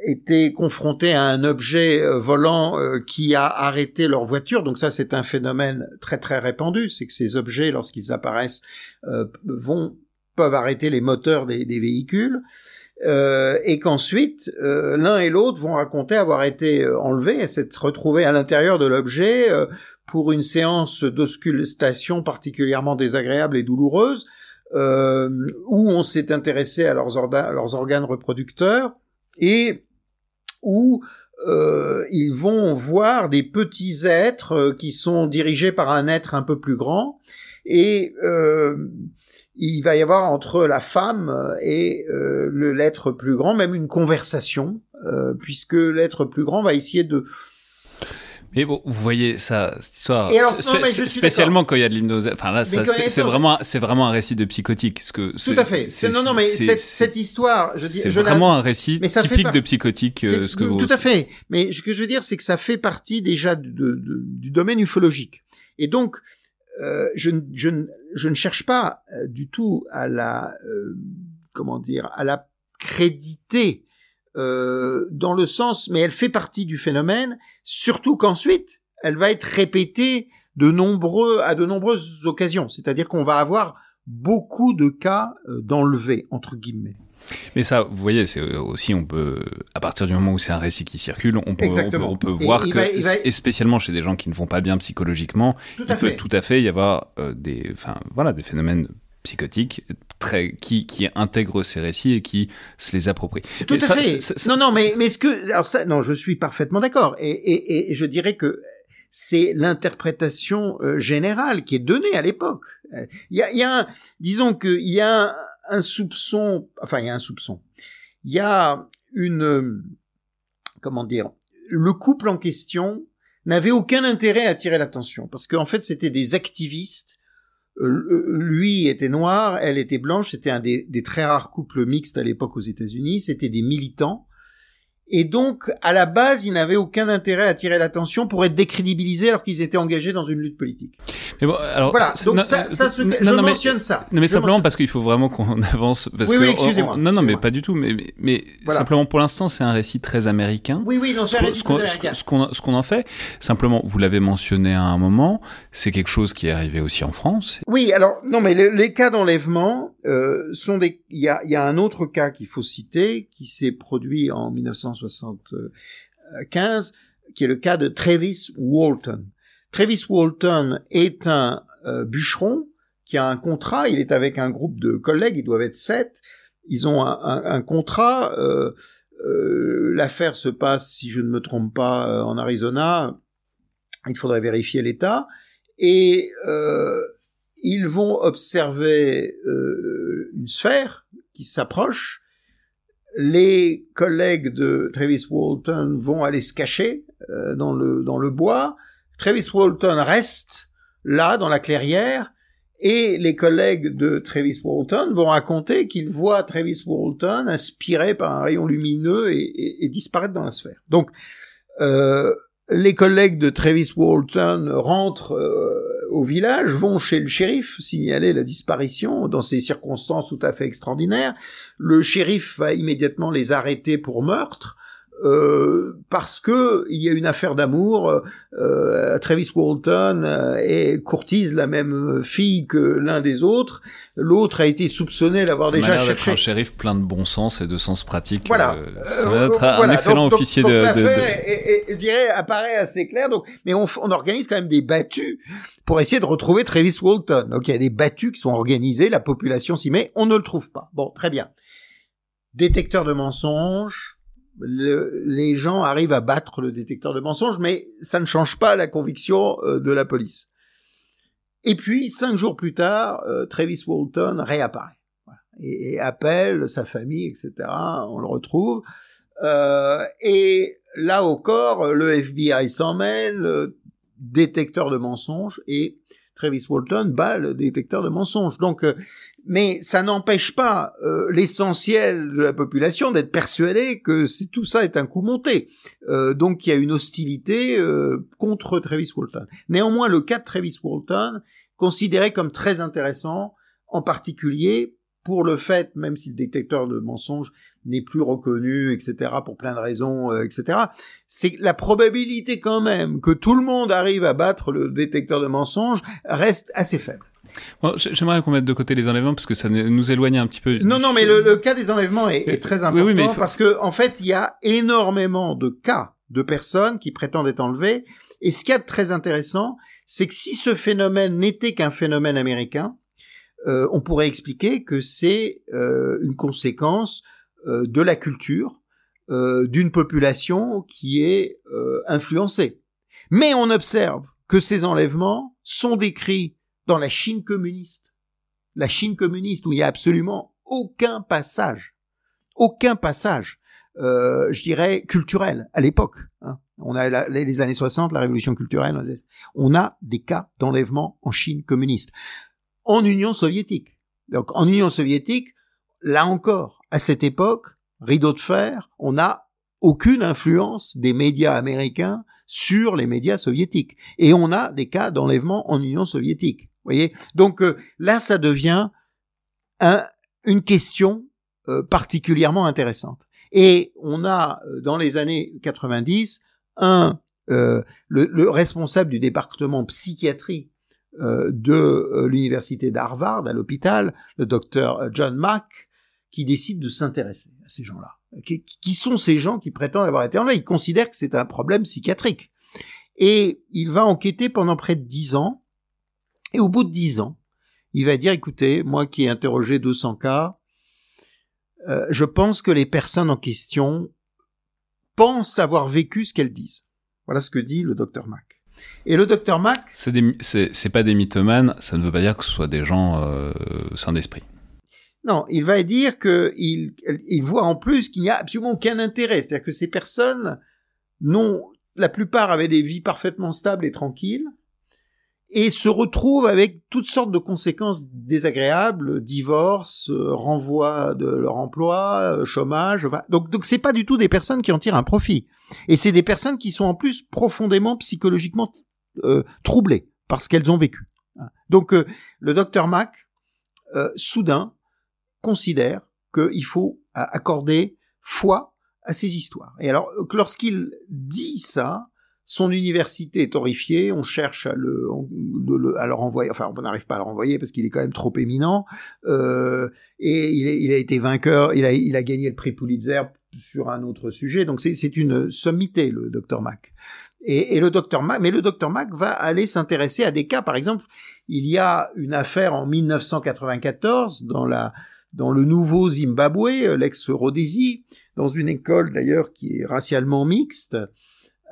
été confrontés à un objet euh, volant euh, qui a arrêté leur voiture. Donc ça, c'est un phénomène très très répandu. C'est que ces objets, lorsqu'ils apparaissent, euh, vont peuvent arrêter les moteurs des, des véhicules. Euh, et qu'ensuite l'un et l'autre vont raconter avoir été enlevés et s'être retrouvés à l'intérieur de l'objet euh, pour une séance d'auscultation particulièrement désagréable et douloureuse, où on s'est intéressé à leurs, leurs organes reproducteurs et où euh, ils vont voir des petits êtres euh, qui sont dirigés par un être un peu plus grand. Et euh, il va y avoir entre la femme et euh, l'être plus grand même une conversation euh, puisque l'être plus grand va essayer de Mais bon, vous voyez ça, cette histoire. Et alors, spé- non, mais je suis spécialement quand il y a de l'hypnose. Enfin là, c'est vraiment, c'est vraiment un récit de psychotique. Ce que tout à fait non non mais cette, cette histoire je dis C'est vraiment un récit Mais ça fait typique de psychotique. euh, ce que tout vous... à fait. Mais ce que je veux dire, c'est que ça fait partie déjà de- de- de- du domaine ufologique. Et donc, euh, je, ne- je, je ne cherche pas euh, du tout à la, euh, comment dire, à la créditer euh, dans le sens, mais elle fait partie du phénomène, surtout qu'ensuite, elle va être répétée de nombreux, à de nombreuses occasions. C'est-à-dire qu'on va avoir beaucoup de cas euh, d'enlevés, entre guillemets. Mais ça, vous voyez, c'est euh, aussi, on peut, à partir du moment où c'est un récit qui circule, on peut, on peut, on voir que, va- il va- et spécialement chez des gens qui ne vont pas bien psychologiquement, Tout il peut fait. tout à fait y avoir euh, des, enfin, voilà, des phénomènes psychotiques très, qui, qui intègrent ces récits et qui se les approprient. Tout Et à ça, fait. non, non, mais mais ce que alors ça, non, je suis parfaitement d'accord. Et, et, et je dirais que c'est l'interprétation euh, générale qui est donnée à l'époque. Il y a, il y a un, disons qu'il y a un, un soupçon, enfin il y a un soupçon. Il y a une, comment dire, le couple en question n'avait aucun intérêt à attirer l'attention parce qu'en fait c'était des activistes. Euh, lui était noir, elle était blanche. C'était un des, des très rares couples mixtes à l'époque aux États-Unis. C'était des militants. Et donc, à la base, ils n'avaient aucun intérêt à attirer l'attention pour être décrédibilisés alors qu'ils étaient engagés dans une lutte politique. Mais bon, alors, Voilà. Donc non, ça, ça se- non, je non, mais- mentionne ça. Non mais Je simplement mentionne- parce qu'il faut vraiment qu'on avance parce Oui, que oui, excusez-moi, on- non non mais pas du tout mais mais, mais Voilà. simplement pour l'instant c'est un récit très américain. Oui, oui, non, Ce c'est un récit très américain. ce qu'on ce qu'on en fait simplement vous l'avez mentionné à un moment c'est quelque chose qui est arrivé aussi en France. Oui, alors non, mais le- les cas d'enlèvement euh, sont des. Il y a, il y a un autre cas qu'il faut citer qui s'est produit en 1975, qui est le cas de Travis Walton. Travis Walton est un euh, bûcheron qui a un contrat. Il est avec un groupe de collègues. Ils doivent être sept. Ils ont un, contrat. euh, euh, L'affaire se passe, si je ne me trompe pas, en Arizona. Il faudrait vérifier l'état. Et ils vont observer une sphère qui s'approche. Les collègues de Travis Walton vont aller se cacher euh, dans le dans le bois. Travis Walton reste là dans la clairière et les collègues de Travis Walton vont raconter qu'ils voient Travis Walton inspiré par un rayon lumineux et, et- disparaître dans la sphère. Donc euh, les collègues de Travis Walton rentrent euh, au village, vont chez le shérif signaler la disparition dans ces circonstances tout à fait extraordinaires. Le shérif va immédiatement les arrêter pour meurtre. Euh, parce que il y a une affaire d'amour, euh, Travis Walton euh, et courtise la même fille que l'un des autres. L'autre a été soupçonné d'avoir déjà cherché un shérif plein de bon sens et de sens pratique. Voilà. euh, Euh, ça va être un voilà. excellent Donc- donc- officier donc de, l'affaire de- de- est- est- je dirais, apparaît assez clair. Donc, mais on, on organise quand même des battues pour essayer de retrouver Travis Walton. Donc, il y a des battues qui sont organisées, la population s'y met, on ne le trouve pas. Bon, très bien. Détecteur de mensonges, le- les gens arrivent à battre le détecteur de mensonges, mais ça ne change pas la conviction euh, de la police. Et puis, cinq jours plus tard, euh, Travis Walton réapparaît et, appelle sa famille, etc. On le retrouve. Euh, et là encore, le FBI le détecteur de mensonges, et Travis Walton bat le détecteur de mensonges. Donc, euh, mais ça n'empêche pas euh, l'essentiel de la population d'être persuadé que tout ça est un coup monté. Euh, donc, il y a une hostilité contre Travis Walton. Néanmoins, le cas de Travis Walton, considéré comme très intéressant, en particulier pour le fait, même si le détecteur de mensonges n'est plus reconnu, etc., pour plein de raisons, euh, etc., c'est la probabilité quand même que tout le monde arrive à battre le détecteur de mensonges reste assez faible. Bon, J'aimerais qu'on mette de côté les enlèvements parce que ça nous éloigne un petit peu. Non, non, mais le, le cas des enlèvements est, est très Oui, important oui, il faut- parce que en fait, il y a énormément de cas de personnes qui prétendent être enlevées. Et ce qu'il y a de très intéressant, c'est que si ce phénomène n'était qu'un phénomène américain, euh, on pourrait expliquer que c'est euh, une conséquence de la culture euh, d'une population qui est euh, influencée. Mais on observe que ces enlèvements sont décrits dans la Chine communiste. La Chine communiste où il y a absolument aucun passage, aucun passage, euh, je dirais, culturel à l'époque. hein. On a les années 60, la révolution culturelle. On a des cas d'enlèvement en Chine communiste. En Union soviétique. Donc en Union soviétique, là encore, à cette époque, rideau de fer, on n'a aucune influence des médias américains sur les médias soviétiques. Et on a des cas d'enlèvement en Union soviétique. Voyez? Donc euh, là, ça devient un- une question euh, particulièrement intéressante. Et on a, euh, dans les années 90, un, le, le responsable du département psychiatrie de l'université d'Harvard, à l'hôpital, le docteur John Mack, qui décide de s'intéresser à ces gens-là. Qui, qui sont ces gens qui prétendent avoir été enlevés Il considère que c'est un problème psychiatrique. Et il va enquêter pendant près de dix ans. Et au bout de dix ans, il va dire, écoutez, moi qui ai interrogé 200 cas, euh, je pense que les personnes en question pensent avoir vécu ce qu'elles disent. Voilà ce que dit le docteur Mack. Et le docteur C'est c'est pas des mythomanes, ça ne veut pas dire que ce soit des gens euh, sains d'esprit. Non, il va dire que il, voit en plus qu'il n'y a absolument aucun intérêt. C'est-à-dire que ces personnes n'ont, la plupart avaient des vies parfaitement stables et tranquilles, et se retrouvent avec toutes sortes de conséquences désagréables, divorce, euh, renvoi de leur emploi, euh, chômage. donc, donc c'est pas du tout des personnes qui en tirent un profit. Et c'est des personnes qui sont en plus profondément psychologiquement euh, troublées par ce qu'elles ont vécu. Donc, euh, le docteur Mack, euh, soudain, considère qu'il faut accorder foi à ces histoires. Et alors, euh, lorsqu'il dit ça, son université est horrifiée, on cherche à le, à le renvoyer, enfin on n'arrive pas à le renvoyer parce qu'il est quand même trop éminent, euh, et il, a été vainqueur, il a, il a gagné le prix Pulitzer sur un autre sujet, donc c'est une sommité le docteur Mack. Et, et le docteur Mack, mais le docteur Mack va aller s'intéresser à des cas, par exemple, il y a une affaire en 1994 dans la dans le nouveau Zimbabwe, euh, l'ex-Rhodésie, dans une école d'ailleurs qui est racialement mixte,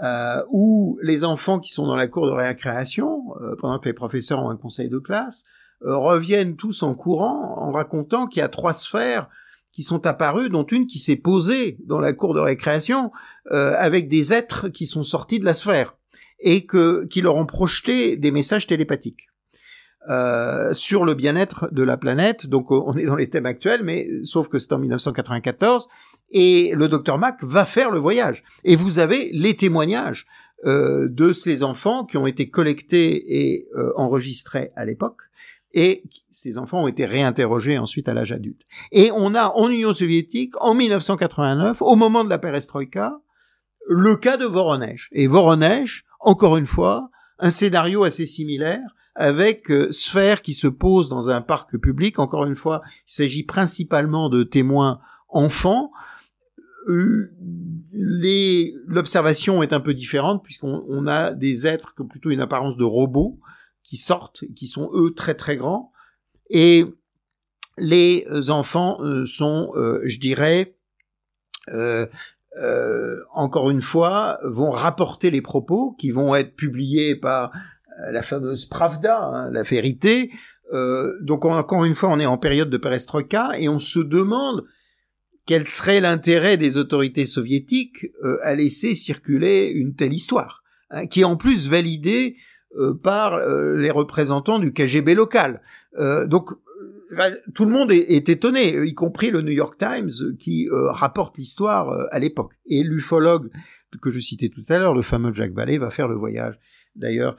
euh, où les enfants qui sont dans la cour de récréation, euh, pendant que les professeurs ont un conseil de classe, reviennent tous en courant en racontant qu'il y a trois sphères qui sont apparues, dont une qui s'est posée dans la cour de récréation avec des êtres qui sont sortis de la sphère et qui leur ont projeté des messages télépathiques euh, sur le bien-être de la planète. Donc on est dans les thèmes actuels, mais sauf que c'est en 1994 et le docteur Mack va faire le voyage. Et vous avez les témoignages euh, de ces enfants qui ont été collectés et euh, enregistrés à l'époque. Et ces enfants ont été réinterrogés ensuite à l'âge adulte. Et on a en Union soviétique, en 1989, au moment de la perestroïka, le cas de Voronezh. Et Voronezh, encore une fois, un scénario assez similaire, avec euh, sphère qui se pose dans un parc public. Encore une fois, il s'agit principalement de témoins enfants. Euh, L'observation est un peu différente puisqu'on on a des êtres qui ont plutôt une apparence de robots qui sortent, qui sont eux très très grands. Et les enfants euh, sont, euh, je dirais, encore une fois, vont rapporter les propos qui vont être publiés par la fameuse Pravda, hein, la vérité. Euh, donc encore une fois, on est en période de perestroïka et on se demande quel serait l'intérêt des autorités soviétiques euh, à laisser circuler une telle histoire, hein, qui est en plus validée euh, par euh, les représentants du KGB local. donc tout le monde est, est, étonné, y compris le New York Times qui rapporte l'histoire à l'époque. Et l'ufologue que je citais tout à l'heure, le fameux Jacques Vallée, va faire le voyage d'ailleurs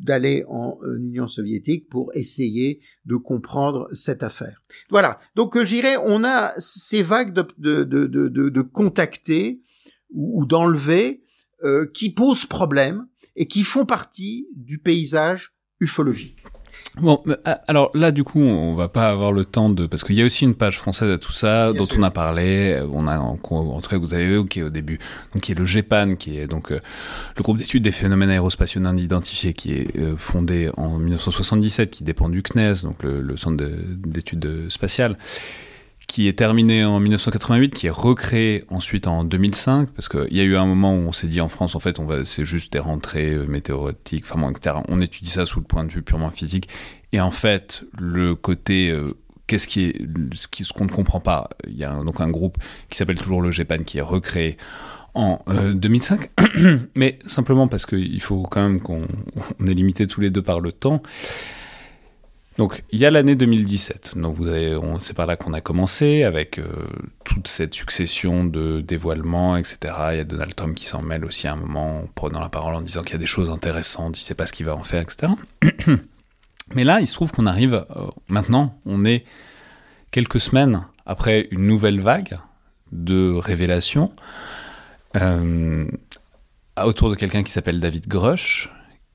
d'aller en euh, Union soviétique pour essayer de comprendre cette affaire. Voilà, donc euh, j'irais, on a ces vagues de, de, de, de, de contacter ou, d'enlever euh, qui posent problème et qui font partie du paysage ufologique. Bon, ah, alors là, du coup, on va pas avoir le temps de, parce qu'il y a aussi une page française à tout ça, dont on a parlé, on a, en, tout cas, vous avez évoqué au début, donc qui est le GEPAN, qui est donc euh, le groupe d'études des phénomènes aérospatiaux non identifiés, qui est euh, fondé en 1977, qui dépend du CNES, donc le, le centre d'études spatiales, qui est terminé en 1988, qui est recréé ensuite en 2005, parce qu'il y a eu un moment où on s'est dit en France, en fait, on va, c'est juste des rentrées euh, météorologiques, enfin, etc. On étudie ça sous le point de vue purement physique. Et en fait, le côté, euh, qu'est-ce qui est, ce qu'on ne comprend pas, il y a donc un groupe qui s'appelle toujours le GEPAN qui est recréé en 2005, euh, mais simplement parce qu'il faut quand même qu'on on est limité tous les deux par le temps. Donc il y a l'année 2017. Donc c'est par là qu'on a commencé avec euh, toute cette succession de dévoilements, etc. Il y a Donald Trump qui s'en mêle aussi à un moment, en prenant la parole en disant qu'il y a des choses intéressantes, il sait pas ce qu'il va en faire, etc. Mais là, il se trouve qu'on arrive euh, maintenant, on est quelques semaines après une nouvelle vague de révélations euh, autour de quelqu'un qui s'appelle David Grush,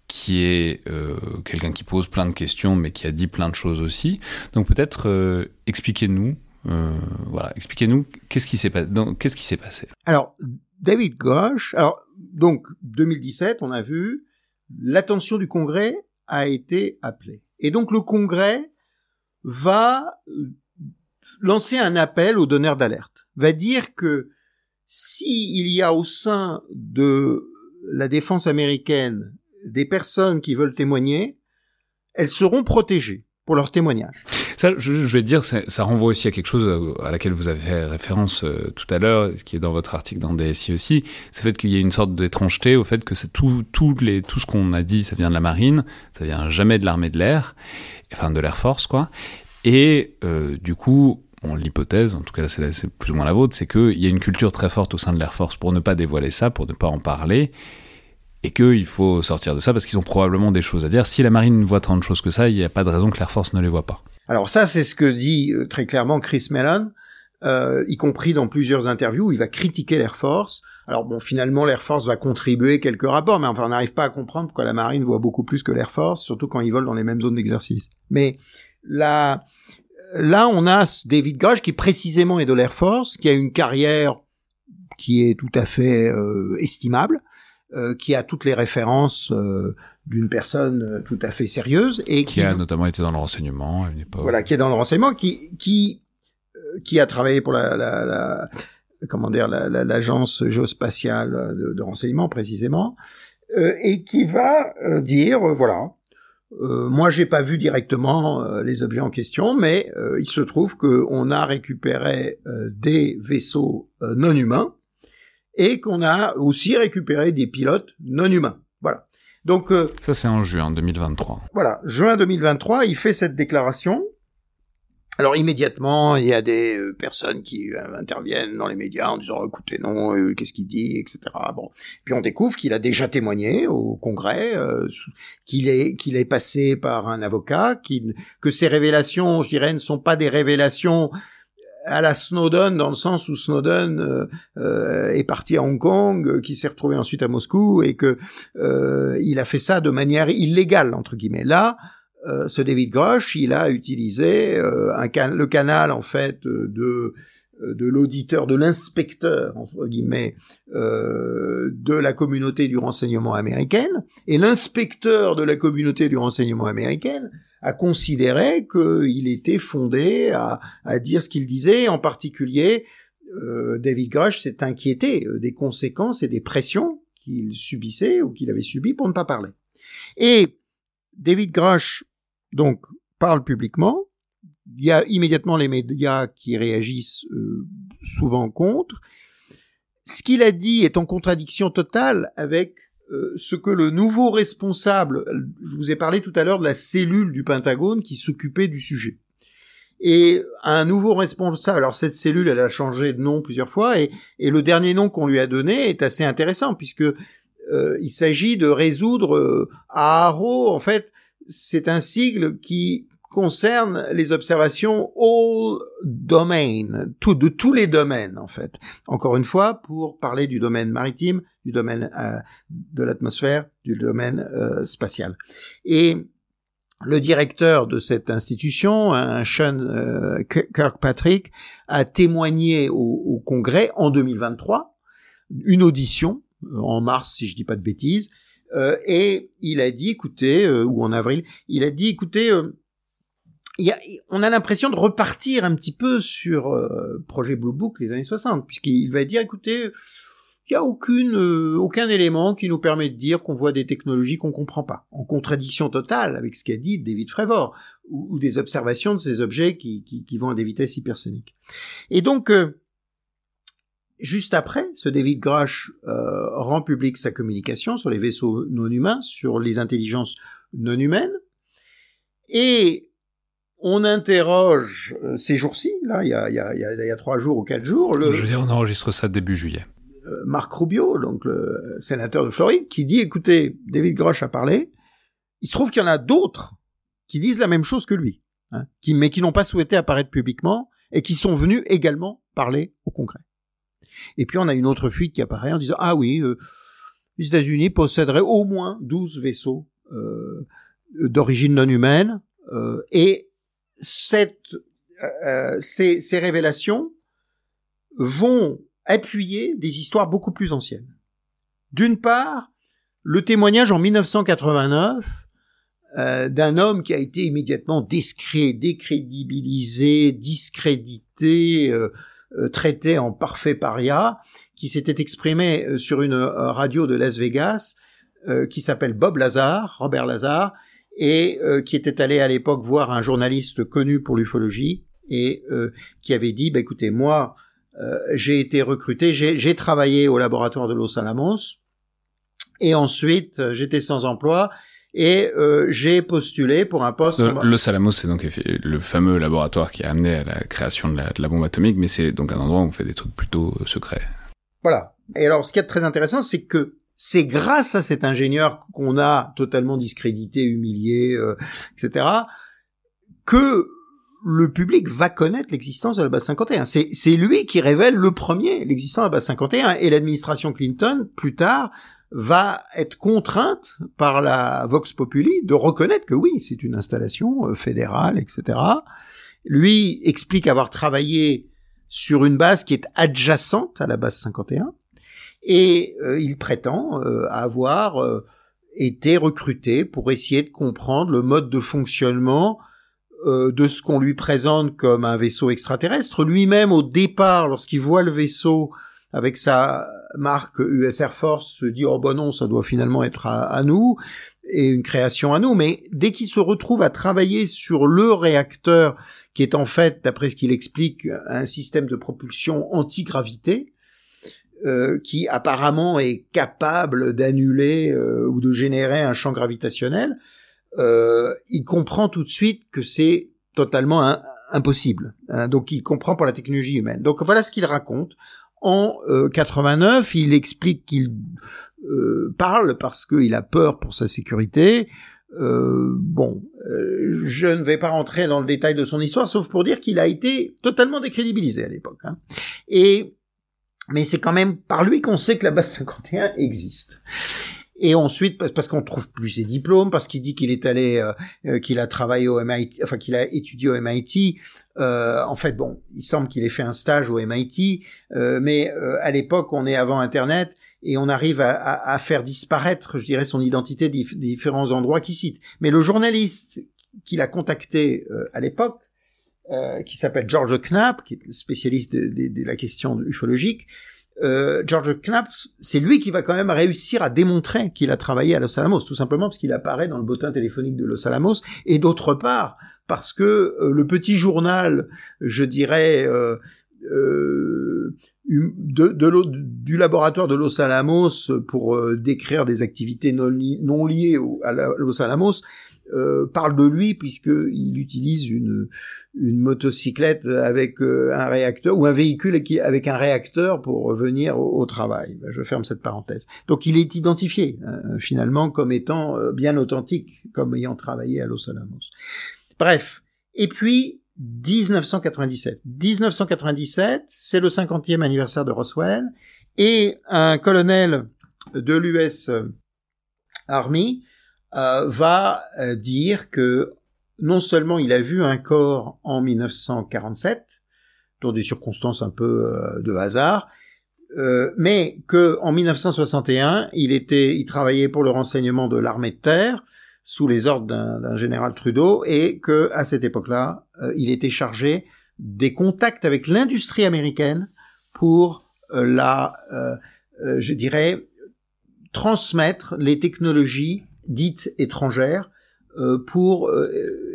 qui est euh, quelqu'un qui pose plein de questions, mais qui a dit plein de choses aussi. Donc peut-être euh, expliquez-nous, euh, voilà, expliquez-nous qu'est-ce qui s'est passé. Qu'est-ce qui s'est passé Alors David Gauche, alors donc 2017, on a vu l'attention du Congrès a été appelée, et donc le Congrès va lancer un appel aux donneurs d'alerte, va dire que si il y a au sein de la défense américaine des personnes qui veulent témoigner, elles seront protégées pour leur témoignage. Ça, je, vais dire, ça, ça, renvoie aussi à quelque chose à laquelle vous avez fait référence euh, tout à l'heure, qui est dans votre article dans DSI aussi, c'est le fait qu'il y ait une sorte d'étrangeté au fait que tout, tout, ce qu'on a dit, ça vient de la marine, ça vient jamais de l'armée de l'air, enfin de l'air force, quoi. Et euh, du coup, l'hypothèse, en tout cas c'est plus ou moins la vôtre, c'est qu'il y a une culture très forte au sein de l'air force pour ne pas dévoiler ça, pour ne pas en parler, et qu'il faut sortir de ça parce qu'ils ont probablement des choses à dire. Si la marine voit tant de choses que ça, il n'y a pas de raison que l'Air Force ne les voit pas. Alors ça, c'est ce que dit euh, très clairement Chris Mellon, euh, y compris dans plusieurs interviews où il va critiquer l'Air Force. Alors bon, finalement, l'Air Force va contribuer quelques rapports, mais enfin, on n'arrive pas à comprendre pourquoi la marine voit beaucoup plus que l'Air Force, surtout quand ils volent dans les mêmes zones d'exercice. Mais là, là, on a David Gage qui précisément est de l'Air Force, qui a une carrière qui est tout à fait euh, estimable, euh, qui a toutes les références euh, d'une personne euh, tout à fait sérieuse et qui, qui, a notamment été dans le renseignement à une époque. Voilà, qui est dans le renseignement, qui qui qui a travaillé pour la, la, la comment dire l'agence la, géospatiale de, de, renseignement précisément et qui va dire voilà. moi, j'ai pas vu directement les objets en question, mais il se trouve qu'on a récupéré des vaisseaux non humains et qu'on a aussi récupéré des pilotes non humains. Voilà. Donc euh, ça c'est en juin 2023. Voilà, juin 2023, il fait cette déclaration. Alors immédiatement, il y a des euh, personnes qui euh, interviennent dans les médias en disant écoutez non, qu'est-ce qu'il dit, etc. Bon, puis on découvre qu'il a déjà témoigné au Congrès, qu'il est qu'il est passé par un avocat, que ces révélations, je dirais, ne sont pas des révélations à la Snowden dans le sens où Snowden euh, euh, est parti à Hong Kong, euh, qui s'est retrouvé ensuite à Moscou et que il a fait ça de manière illégale entre guillemets. Là, ce David Grosh, il a utilisé un le canal en fait de de l'auditeur, de l'inspecteur, entre guillemets, euh, de la communauté du renseignement américaine, et l'inspecteur de la communauté du renseignement américaine a considéré qu'il était fondé à, à, dire ce qu'il disait, en particulier euh, David Grush s'est inquiété euh, des conséquences et des pressions qu'il subissait ou qu'il avait subies pour ne pas parler. Et David Grush, donc, parle publiquement. Il y a immédiatement les médias qui réagissent euh, souvent contre. Ce qu'il a dit est en contradiction totale avec euh, ce que le nouveau responsable, je vous ai parlé tout à l'heure de la cellule du Pentagone qui s'occupait du sujet. Et un nouveau responsable, alors cette cellule, elle a changé de nom plusieurs fois, et, le dernier nom qu'on lui a donné est assez intéressant, puisque euh, il s'agit de résoudre euh, en fait, c'est un sigle qui concerne les observations all domain, de tous les domaines en fait. Encore une fois, pour parler du domaine maritime, du domaine euh, de l'atmosphère, du domaine euh, spatial. Et le directeur de cette institution, Sean euh, Kirkpatrick, a témoigné au, Congrès en 2023, une audition en mars si je dis pas de bêtises, et il a dit, écoutez, ou en avril, il a dit, écoutez, on a l'impression de repartir un petit peu sur euh, projet Blue Book les années 60, puisqu'il va dire, écoutez, il n'y a aucune, euh, aucun élément qui nous permet de dire qu'on voit des technologies qu'on comprend pas, en contradiction totale avec ce qu'a dit David Fravor, ou, des observations de ces objets qui, qui, qui, vont à des vitesses hypersoniques. Et donc, euh, juste après, ce David Grush euh, rend public sa communication sur les vaisseaux non humains, sur les intelligences non humaines, et on interroge euh, ces jours-ci, là, il y a, il, y a, y a trois jours ou quatre jours. Le, Je veux dire, on enregistre ça début juillet. Euh, Marc Rubio, donc le sénateur de Floride, qui dit, écoutez, David Grosh a parlé, il se trouve qu'il y en a d'autres qui disent la même chose que lui, hein, qui, mais qui n'ont pas souhaité apparaître publiquement et qui sont venus également parler au Congrès. Et puis on a une autre fuite qui apparaît en disant, ah oui, euh, les États-Unis posséderaient au moins 12 vaisseaux euh, d'origine non humaine, euh, et cette, euh, ces, ces, révélations vont appuyer des histoires beaucoup plus anciennes. D'une part, le témoignage en 1989 euh, d'un homme qui a été immédiatement discret, décrédibilisé, discrédité, euh, euh, traité en parfait paria, qui s'était exprimé sur une radio de Las Vegas, qui s'appelle Bob Lazar, Robert Lazar, et qui était allé à l'époque voir un journaliste connu pour l'ufologie et qui avait dit bah, écoutez moi euh, j'ai été recruté j'ai travaillé au laboratoire de Los Alamos et ensuite j'étais sans emploi et j'ai postulé pour un poste. Le, Los Alamos, c'est donc le fameux laboratoire qui a amené à la création de la, de la bombe atomique, mais c'est donc un endroit où on fait des trucs plutôt secrets. Voilà. Et alors, ce qui est très intéressant, c'est que c'est grâce à cet ingénieur qu'on a totalement discrédité, humilié, euh, etc., que le public va connaître l'existence de la base 51. C'est, lui qui révèle le premier l'existence de la base 51 et l'administration Clinton, plus tard, va être contrainte par la Vox Populi de reconnaître que oui, c'est une installation euh, fédérale, etc. Lui explique avoir travaillé sur une base qui est adjacente à la base 51 et euh, il prétend euh, avoir été recruté pour essayer de comprendre le mode de fonctionnement euh, de ce qu'on lui présente comme un vaisseau extraterrestre. Lui-même, au départ, lorsqu'il voit le vaisseau avec sa marque US Air Force, se dit oh ben non, ça doit finalement être à, à nous et une création à nous. Mais dès qu'il se retrouve à travailler sur le réacteur, qui est en fait, d'après ce qu'il explique, un système de propulsion anti-gravité, euh, qui apparemment est capable d'annuler euh, ou de générer un champ gravitationnel, euh, il comprend tout de suite que c'est totalement impossible. Hein, donc il comprend pour la technologie humaine. Donc voilà ce qu'il raconte. En 89, il explique qu'il parle parce qu'il a peur pour sa sécurité. bon, je ne vais pas rentrer dans le détail de son histoire, sauf pour dire qu'il a été totalement décrédibilisé à l'époque. Hein. Et mais c'est quand même par lui qu'on sait que la base 51 existe. Et ensuite, parce qu'on trouve plus ses diplômes, parce qu'il dit qu'il est allé, euh, euh qu'il a travaillé au MIT, enfin qu'il a étudié au MIT. Euh, en fait, bon, il semble qu'il ait fait un stage au MIT, euh, mais euh, à l'époque, on est avant Internet et on arrive à, à, à faire disparaître, je dirais, son identité des différents endroits qu'il cite. Mais le journaliste qu'il a contacté à l'époque euh, qui s'appelle George Knapp, qui est spécialiste de, de- de la question ufologique. Euh, George Knapp, c'est lui qui va quand même réussir à démontrer qu'il a travaillé à Los Alamos, tout simplement parce qu'il apparaît dans le bottin téléphonique de Los Alamos, et d'autre part parce que euh, le petit journal, je dirais, euh, hum- du laboratoire de Los Alamos pour décrire des activités non, li- non liées à Los Alamos euh, parle de lui puisqu'il utilise une, une motocyclette avec euh, un réacteur ou un véhicule avec un réacteur pour venir au, travail. Ben, Je ferme cette parenthèse. Donc il est identifié euh, finalement comme étant euh, bien authentique, comme ayant travaillé à Los Alamos. Bref. Et puis 1997. 1997, c'est le 50e anniversaire de Roswell et un colonel de l'US Army euh, va euh, dire que non seulement il a vu un corps en 1947, dans des circonstances un peu euh, de hasard, euh, mais que en 1961, il était, il travaillait pour le renseignement de l'armée de terre sous les ordres d'un général Trudeau et que à cette époque-là, euh, il était chargé des contacts avec l'industrie américaine pour la, je dirais, transmettre les technologies dites étrangères euh, pour euh,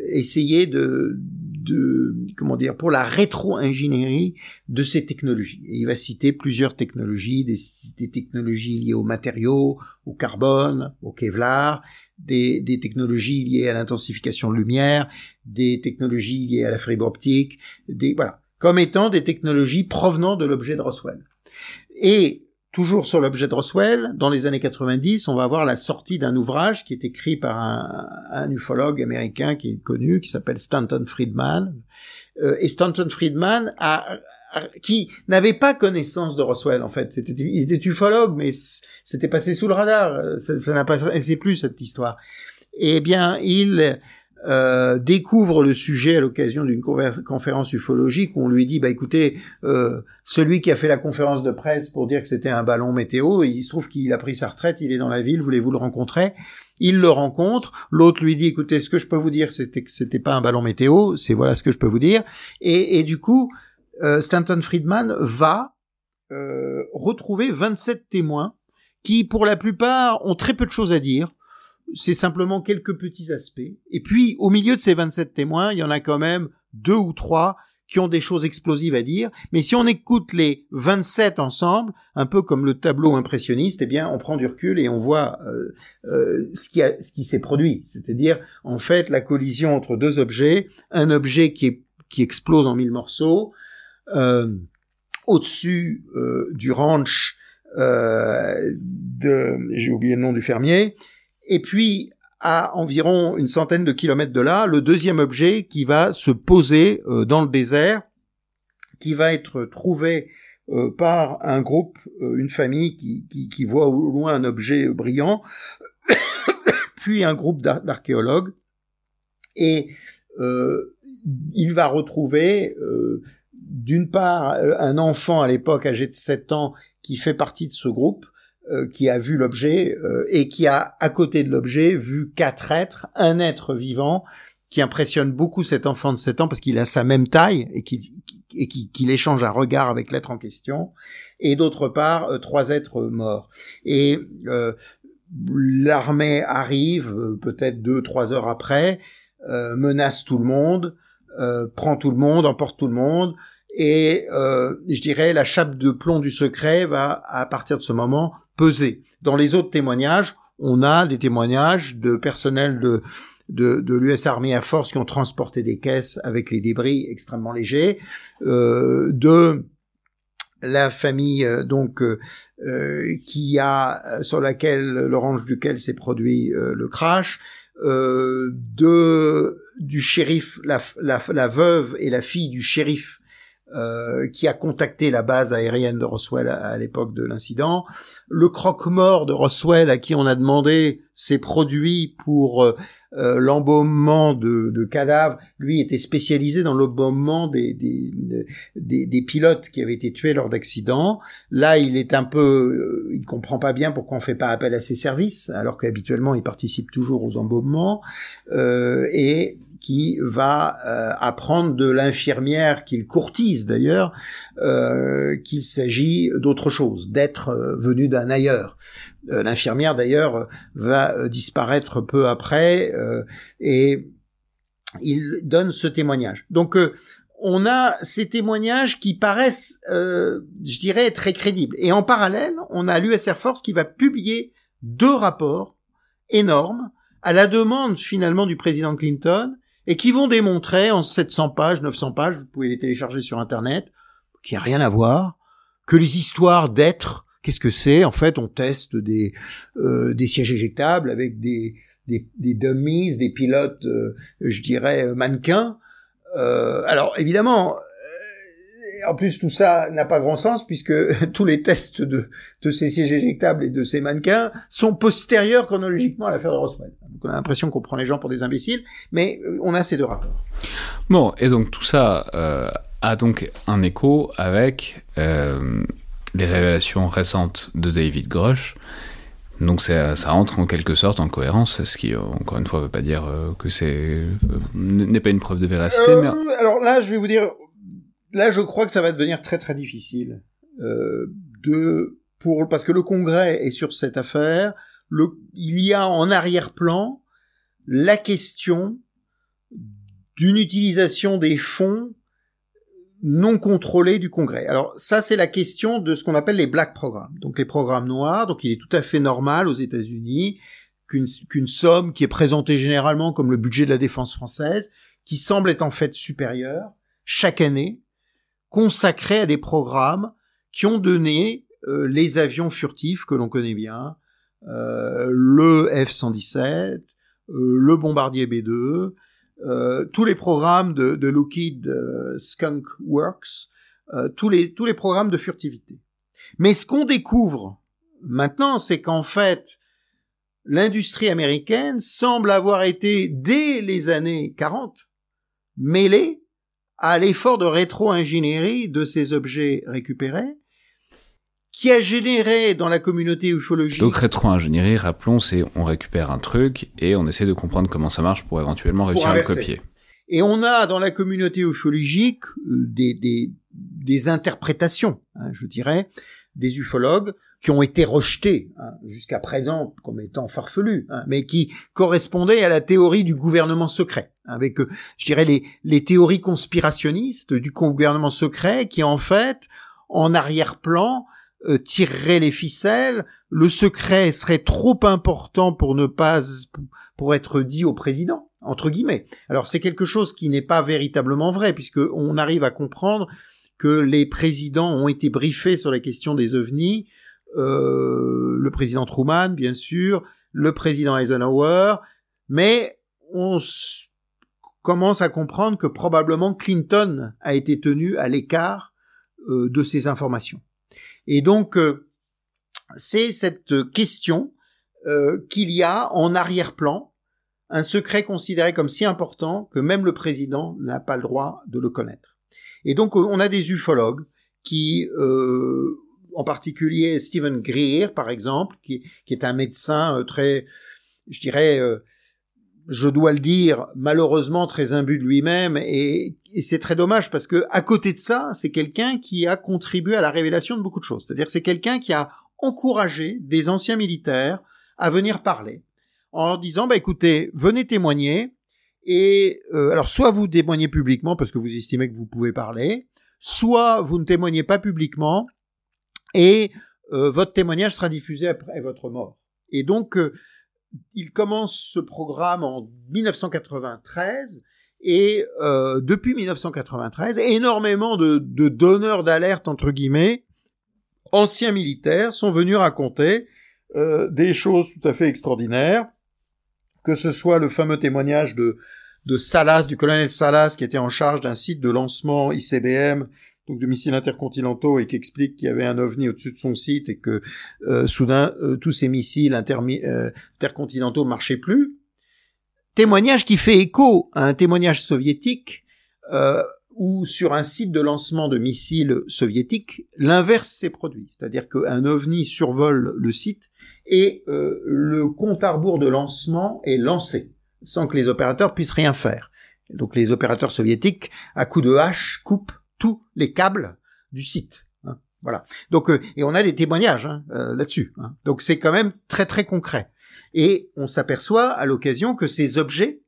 essayer de, de comment dire pour la rétro-ingénierie de ces technologies. Et il va citer plusieurs technologies, des, technologies liées aux matériaux, au carbone, au Kevlar, des, des technologies liées à l'intensification de lumière, des technologies liées à la fibre optique, des voilà, comme étant des technologies provenant de l'objet de Roswell. Et toujours sur l'objet de Roswell, dans les années 90, on va avoir la sortie d'un ouvrage qui est écrit par un, ufologue américain qui est connu, qui s'appelle Stanton Friedman. Euh, et Stanton Friedman a, qui n'avait pas connaissance de Roswell en fait. C'était, il était ufologue, mais c'était passé sous le radar. Ça, n'a pas plus cette histoire. Eh bien, il euh, découvre le sujet à l'occasion d'une conférence ufologique où on lui dit bah écoutez euh, celui qui a fait la conférence de presse pour dire que c'était un ballon météo il se trouve qu'il a pris sa retraite il est dans la ville voulez-vous le rencontrer? Il le rencontre l'autre lui dit écoutez ce que je peux vous dire c'était que c'était pas un ballon météo c'est voilà ce que je peux vous dire. Et, et du coup euh, Stanton Friedman va euh, retrouver 27 témoins qui pour la plupart ont très peu de choses à dire c'est simplement quelques petits aspects. Et puis, au milieu de ces 27 témoins, il y en a quand même deux ou trois qui ont des choses explosives à dire. Mais si on écoute les 27 ensemble, un peu comme le tableau impressionniste, eh bien, on prend du recul et on voit euh, euh, ce qui, qui s'est produit. C'est-à-dire, en fait, la collision entre deux objets, un objet qui, est, qui explose en mille morceaux, euh, au-dessus euh, du ranch euh, de, j'ai oublié le nom du fermier, et puis à environ une centaine de kilomètres de là, le deuxième objet qui va se poser euh, dans le désert, qui va être trouvé euh, par un groupe, euh, une famille qui, qui, voit au loin un objet brillant, puis un groupe d'ar- d'archéologues, et il va retrouver d'une part un enfant à l'époque âgé de 7 ans qui fait partie de ce groupe, qui a vu l'objet euh, et qui a à côté de l'objet vu quatre êtres, un être vivant qui impressionne beaucoup cet enfant de 7 ans parce qu'il a sa même taille et qui qui- et qui- qu'il échange un regard avec l'être en question et d'autre part euh, trois êtres morts. Et euh, l'armée arrive euh, peut-être deux trois heures après euh, menace tout le monde euh, prend tout le monde emporte tout le monde et euh, je dirais la chape de plomb du secret va à partir de ce moment peser. Dans les autres témoignages, on a des témoignages de personnel de de, de l'US Army Air Force qui ont transporté des caisses avec les débris extrêmement légers, euh, de la famille euh, donc euh, euh, qui a sur laquelle l'orange duquel s'est produit euh, le crash, euh, de du shérif, la, la, la veuve et la fille du shérif euh, qui a contacté la base aérienne de Roswell à, l'époque de l'incident. Le croque-mort de Roswell à qui on a demandé ses produits pour euh, euh, l'embaumement de, cadavres, lui était spécialisé dans l'embaumement des, des, des, des pilotes qui avaient été tués lors d'accidents. Là, il est un peu, il comprend pas bien pourquoi on fait pas appel à ses services, alors qu'habituellement il participe toujours aux embaumements. Euh, et qui va euh, apprendre de l'infirmière qu'il courtise d'ailleurs euh, qu'il s'agit d'autre chose, d'être euh, venu d'un ailleurs. L'infirmière d'ailleurs va disparaître peu après et il donne ce témoignage. Donc on a ces témoignages qui paraissent, je dirais, très crédibles. Et en parallèle, on a l'US Air Force qui va publier deux rapports énormes à la demande finalement du président Clinton et qui vont démontrer en 700 pages, 900 pages, vous pouvez les télécharger sur Internet, qu'il n'y a rien à voir, que les histoires d'être, qu'est-ce que c'est? En fait, on teste des, euh, des sièges éjectables avec des, des, des dummies, des pilotes, euh, je dirais, euh, mannequins. Euh, alors, évidemment, en plus, tout ça n'a pas grand sens puisque tous les tests de, de ces sièges éjectables et de ces mannequins sont postérieurs chronologiquement à l'affaire de Roswell. Donc, on a l'impression qu'on prend les gens pour des imbéciles, mais euh, on a ces deux rapports. Bon, et donc tout ça euh, a donc un écho avec euh, les révélations récentes de David Grush. Donc ça, ça entre en quelque sorte en cohérence, ce qui, encore une fois, ne veut pas dire que c'est n'est pas une preuve de véracité, mais Alors là, je vais vous dire, là, je crois que ça va devenir très très difficile euh, de pour parce que le Congrès est sur cette affaire. Le, il y a en arrière-plan la question d'une utilisation des fonds non contrôlés du Congrès. Alors ça, c'est la question de ce qu'on appelle les black programmes, donc les programmes noirs. Donc il est tout à fait normal aux États-Unis qu'une qu'une somme qui est présentée généralement comme le budget de la défense française, qui semble être en fait supérieure chaque année, consacrée à des programmes qui ont donné euh, les avions furtifs que l'on connaît bien, euh, le F-117, euh, le bombardier B-2, euh, tous les programmes de, de Lockheed euh, Skunk Works, euh, tous les tous les programmes de furtivité. Mais ce qu'on découvre maintenant, c'est qu'en fait, l'industrie américaine semble avoir été dès les années 40 mêlée à l'effort de rétro-ingénierie de ces objets récupérés, qui a généré dans la communauté ufologique donc rétro-ingénierie, rappelons, c'est on récupère un truc et on essaie de comprendre comment ça marche pour éventuellement réussir à le copier. Et on a dans la communauté ufologique euh, des, des, des interprétations, hein, je dirais, des ufologues qui ont été rejetées hein, jusqu'à présent comme étant farfelues, hein, mais qui correspondaient à la théorie du gouvernement secret, avec, euh, je dirais, les, les théories conspirationnistes du gouvernement secret qui, en fait, en arrière-plan, euh, tireraient les ficelles. Le secret serait trop important pour ne pas pour être dit au président entre guillemets. Alors c'est quelque chose qui n'est pas véritablement vrai puisque on arrive à comprendre que les présidents ont été briefés sur la question des ovnis, le président Truman bien sûr, le président Eisenhower, mais on commence à comprendre que probablement Clinton a été tenu à l'écart euh, de ces informations. Et donc euh, c'est cette question euh, qu'il y a en arrière-plan un secret considéré comme si important que même le président n'a pas le droit de le connaître. Et donc on a des ufologues qui, euh, en particulier Stephen Greer par exemple, qui, est un médecin euh, très, je dirais, euh, je dois le dire, malheureusement très imbu de lui-même, et, c'est très dommage parce que à côté de ça, c'est quelqu'un qui a contribué à la révélation de beaucoup de choses. C'est-à-dire c'est quelqu'un qui a encouragé des anciens militaires à venir parler en leur disant bah écoutez venez témoigner et euh, alors soit vous témoignez publiquement parce que vous estimez que vous pouvez parler soit vous ne témoignez pas publiquement et euh, votre témoignage sera diffusé après votre mort. Et donc euh, il commence ce programme en 1993 et euh, depuis 1993 énormément de, de donneurs d'alerte entre guillemets anciens militaires sont venus raconter euh, des choses tout à fait extraordinaires. Que ce soit le fameux témoignage de, de Salas, du colonel Salas, qui était en charge d'un site de lancement ICBM, donc de missiles intercontinentaux, et qui explique qu'il y avait un ovni au-dessus de son site et que euh, soudain euh, tous ces missiles euh, intercontinentaux marchaient plus. Témoignage qui fait écho à un témoignage soviétique euh, où sur un site de lancement de missiles soviétiques, l'inverse s'est produit, c'est-à-dire qu'un ovni survole le site et euh, le compte à rebours de lancement est lancé sans que les opérateurs puissent rien faire. Donc les opérateurs soviétiques, à coups de hache, coupent tous les câbles du site. hein. Voilà. Donc euh, et on a des témoignages hein, euh, là-dessus. hein. Donc c'est quand même très très concret. Et on s'aperçoit à l'occasion que ces objets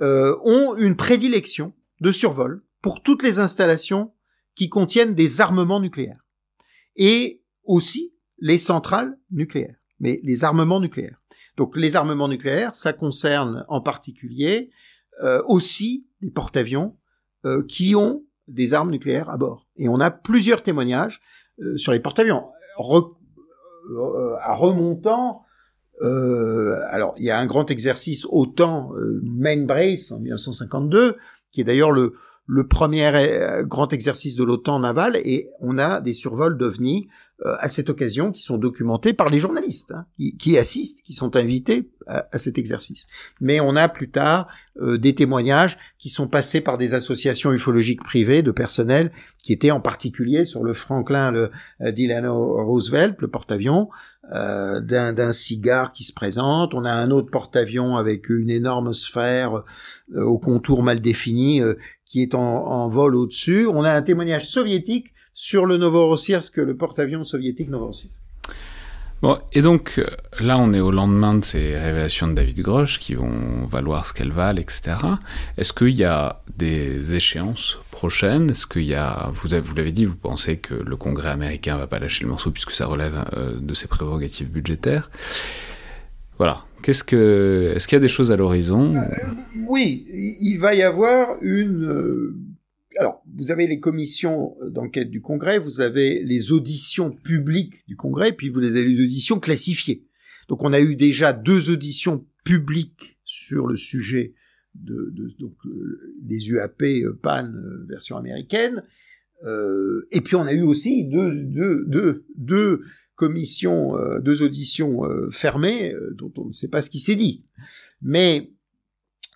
euh, ont une prédilection de survol pour toutes les installations qui contiennent des armements nucléaires et aussi les centrales nucléaires, mais les armements nucléaires. Donc les armements nucléaires, ça concerne en particulier aussi des porte-avions qui ont des armes nucléaires à bord. Et on a plusieurs témoignages euh, sur les porte-avions. Euh, à remontant, euh, alors il y a un grand exercice OTAN Main Brace en 1952, qui est d'ailleurs le, premier grand exercice de l'OTAN naval, et on a des survols d'OVNI à cette occasion qui sont documentés par les journalistes hein, qui, qui assistent, qui sont invités à, à cet exercice. Mais on a plus tard euh, des témoignages qui sont passés par des associations ufologiques privées de personnel qui étaient en particulier sur le Franklin le euh, Delano Roosevelt, le porte-avions, euh, d'un d'un cigare qui se présente. On a un autre porte-avions avec une énorme sphère euh, au contour mal défini euh, qui est en, en vol au-dessus. On a un témoignage soviétique sur le Novorossiysk, le porte-avions soviétique Novorossiysk. Bon, et donc euh, là, on est au lendemain de ces révélations de David Grosch qui vont valoir ce qu'elles valent, etc. Est-ce qu'il y a des échéances prochaines? Est-ce qu'il y a, vous, avez- vous l'avez dit, vous pensez que le Congrès américain va pas lâcher le morceau puisque ça relève euh, de ses prérogatives budgétaires? Voilà. Qu'est-ce que, est-ce qu'il y a des choses à l'horizon? Oui, il va y avoir une. Euh, Alors, vous avez les commissions d'enquête du Congrès, vous avez les auditions publiques du Congrès, puis vous avez les auditions classifiées. Donc, on a eu déjà deux auditions publiques sur le sujet euh, des UAP euh, PAN euh, version américaine. Euh, et puis, on a eu aussi deux, deux, deux, deux commissions, euh, deux auditions euh, fermées, euh, dont on ne sait pas ce qui s'est dit. Mais